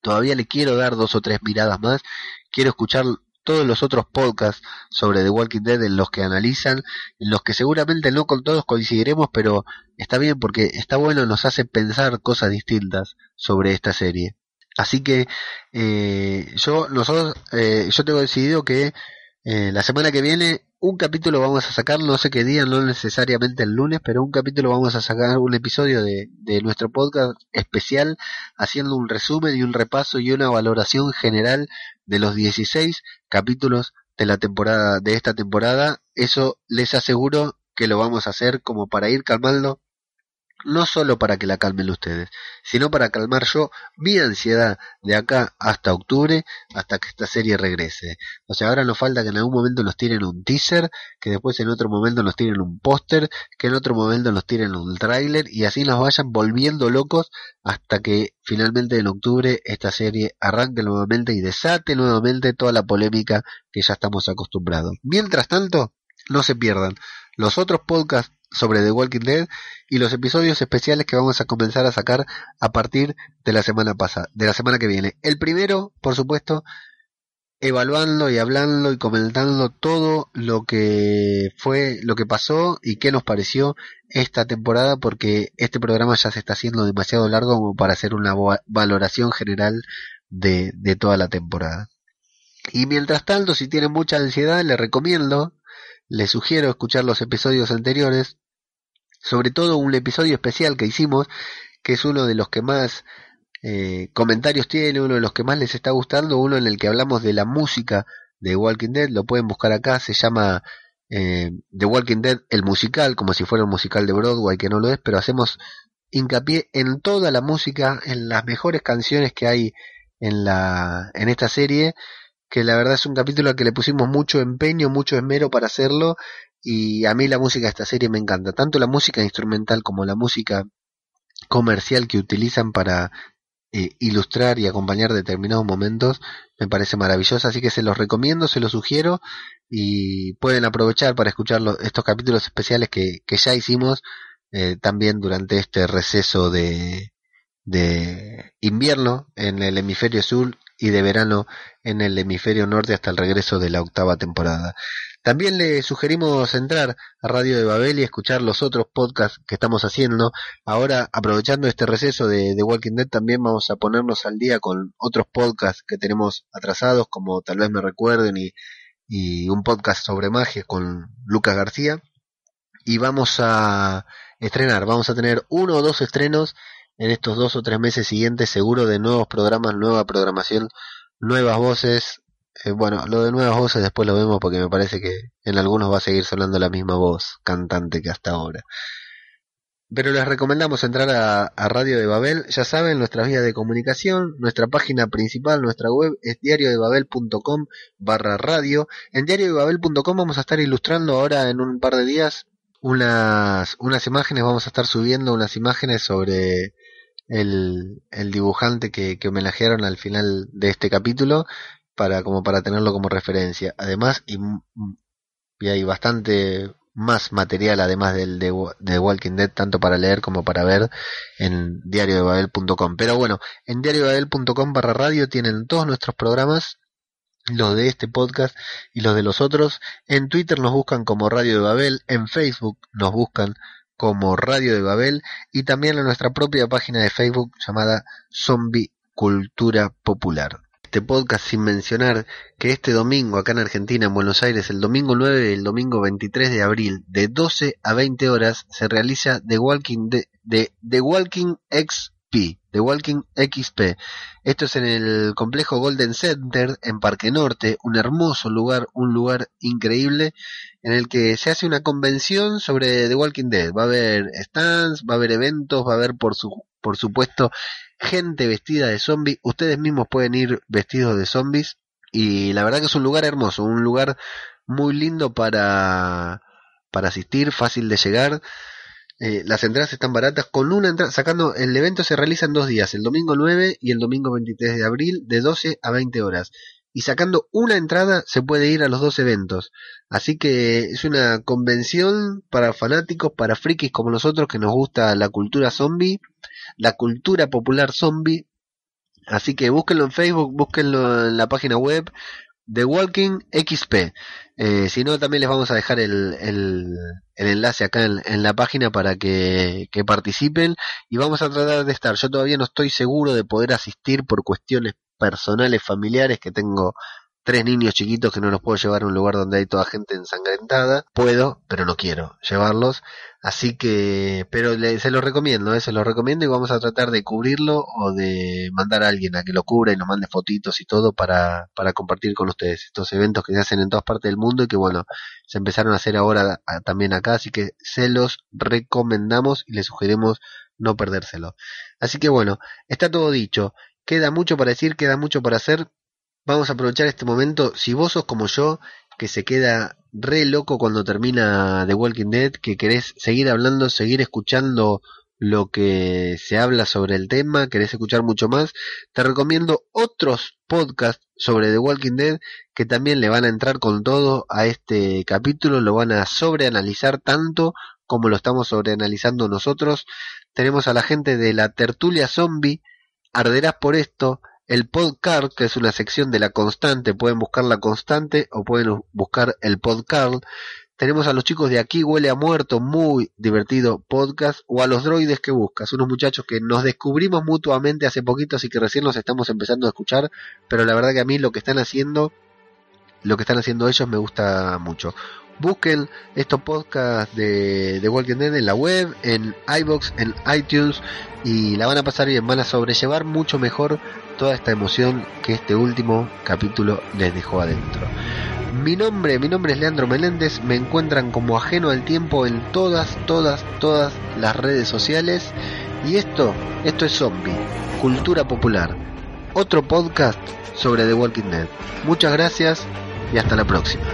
Todavía le quiero dar dos o tres miradas más, quiero escuchar todos los otros podcasts sobre The Walking Dead en los que analizan, en los que seguramente no con todos coincidiremos, pero está bien porque está bueno, nos hace pensar cosas distintas sobre esta serie. Así que eh, yo nosotros eh, yo tengo decidido que eh, la semana que viene un capítulo vamos a sacar, no sé qué día, no necesariamente el lunes, pero un capítulo vamos a sacar un episodio de, de nuestro podcast especial haciendo un resumen y un repaso y una valoración general de los 16 capítulos de la temporada de esta temporada. Eso les aseguro que lo vamos a hacer como para ir calmando no solo para que la calmen ustedes, sino para calmar yo mi ansiedad de acá hasta octubre, hasta que esta serie regrese. O sea, ahora nos falta que en algún momento nos tiren un teaser, que después en otro momento nos tiren un póster, que en otro momento nos tiren un tráiler y así nos vayan volviendo locos hasta que finalmente en octubre esta serie arranque nuevamente y desate nuevamente toda la polémica que ya estamos acostumbrados. Mientras tanto, no se pierdan los otros podcasts sobre The Walking Dead y los episodios especiales que vamos a comenzar a sacar a partir de la semana pasada, de la semana que viene. El primero, por supuesto, evaluando y hablando y comentando todo lo que fue, lo que pasó y qué nos pareció esta temporada, porque este programa ya se está haciendo demasiado largo como para hacer una valoración general de, de toda la temporada. Y mientras tanto, si tienen mucha ansiedad, les recomiendo les sugiero escuchar los episodios anteriores, sobre todo un episodio especial que hicimos, que es uno de los que más eh, comentarios tiene, uno de los que más les está gustando, uno en el que hablamos de la música de Walking Dead, lo pueden buscar acá, se llama eh, The Walking Dead, el musical, como si fuera un musical de Broadway, que no lo es, pero hacemos hincapié en toda la música, en las mejores canciones que hay en la en esta serie, que la verdad es un capítulo al que le pusimos mucho empeño, mucho esmero para hacerlo y a mí la música de esta serie me encanta, tanto la música instrumental como la música comercial que utilizan para eh, ilustrar y acompañar determinados momentos me parece maravillosa, así que se los recomiendo, se los sugiero y pueden aprovechar para escuchar estos capítulos especiales que, que ya hicimos eh, también durante este receso de, de invierno en el hemisferio sur y de verano en el hemisferio norte hasta el regreso de la octava temporada. También le sugerimos entrar a Radio de Babel y escuchar los otros podcasts que estamos haciendo. Ahora, aprovechando este receso de, de Walking Dead, también vamos a ponernos al día con otros podcasts que tenemos atrasados, como tal vez me recuerden, y, y un podcast sobre magia con Lucas García. Y vamos a estrenar, vamos a tener uno o dos estrenos en estos dos o tres meses siguientes, seguro de nuevos programas, nueva programación, nuevas voces, eh, bueno, lo de nuevas voces después lo vemos porque me parece que en algunos va a seguir sonando la misma voz cantante que hasta ahora. Pero les recomendamos entrar a, Radio de Babel. Ya saben, nuestra vía de comunicación, nuestra página principal, nuestra web es diariodebabel.com barra radio. En diariodebabel.com vamos a estar ilustrando ahora en un par de días unas, unas imágenes, vamos a estar subiendo unas imágenes sobre el, el dibujante que, que homenajearon al final de este capítulo para como para tenerlo como referencia. Además, y, y hay bastante más material además del de, de, Walking Dead, tanto para leer como para ver en diariodebabel.com. Pero bueno, en diariodebabel.com barra radio tienen todos nuestros programas, los de este podcast y los de los otros. En Twitter nos buscan como Radio de Babel, en Facebook nos buscan como Radio de Babel y también en nuestra propia página de Facebook llamada Zombie Cultura Popular. Este podcast sin mencionar que este domingo acá en Argentina, en Buenos Aires, el domingo 9 y el domingo 23 de abril, de 12 a 20 horas, se realiza The Walking, de, The Walking XP. The Walking XP. Esto es en el complejo Golden Center en Parque Norte, un hermoso lugar, un lugar increíble en el que se hace una convención sobre The Walking Dead. Va a haber stands, va a haber eventos, va a haber por su por supuesto gente vestida de zombies. Ustedes mismos pueden ir vestidos de zombies. Y la verdad que es un lugar hermoso, un lugar muy lindo para, para asistir, fácil de llegar. Eh, las entradas están baratas. Con una entrada, sacando, el evento se realiza en dos días, el domingo 9 y el domingo 23 de abril, de 12 a 20 horas. Y sacando una entrada se puede ir a los dos eventos. Así que es una convención para fanáticos, para frikis como nosotros que nos gusta la cultura zombie la cultura popular zombie. Así que búsquenlo en Facebook, búsquenlo en la página web The Walking XP. Eh, si no, también les vamos a dejar el, el, enlace acá en, la página para que, que, participen y vamos a tratar de estar. Yo todavía no estoy seguro de poder asistir por cuestiones personales, familiares, que tengo tres niños chiquitos que no los puedo llevar a un lugar donde hay toda gente ensangrentada. Puedo, pero no quiero llevarlos. Así que, pero se lo recomiendo, ¿eh? se lo recomiendo y vamos a tratar de cubrirlo o de mandar a alguien a que lo cubra y nos mande fotitos y todo para, para compartir con ustedes estos eventos que se hacen en todas partes del mundo y que bueno, se empezaron a hacer ahora también acá, así que se los recomendamos y les sugerimos no perdérselo. Así que bueno, está todo dicho. Queda mucho para decir, queda mucho para hacer. Vamos a aprovechar este momento. Si vos sos como yo, que se queda re loco cuando termina The Walking Dead, que querés seguir hablando, seguir escuchando lo que se habla sobre el tema, querés escuchar mucho más, te recomiendo otros podcasts sobre The Walking Dead que también le van a entrar con todo a este capítulo, lo van a sobreanalizar tanto como lo estamos sobreanalizando nosotros. Tenemos a la gente de la tertulia zombie, arderás por esto, el podcast, que es una sección de la constante, pueden buscar la constante o pueden buscar el podcast. Tenemos a los chicos de Aquí Huele a Muerto, muy divertido podcast, o a los droides que buscas, unos muchachos que nos descubrimos mutuamente hace poquito, así que recién los estamos empezando a escuchar, pero la verdad que a mí lo que están haciendo, lo que están haciendo ellos me gusta mucho. Busquen estos podcasts de, de Walking Dead en la web, en iBox, en iTunes y la van a pasar bien, van a sobrellevar mucho mejor toda esta emoción que este último capítulo les dejó adentro. Mi nombre, mi nombre es Leandro Meléndez, me encuentran como ajeno al tiempo en todas, todas, todas las redes sociales y esto, esto es Zombie, Cultura Popular, otro podcast sobre The Walking Dead. Muchas gracias y hasta la próxima.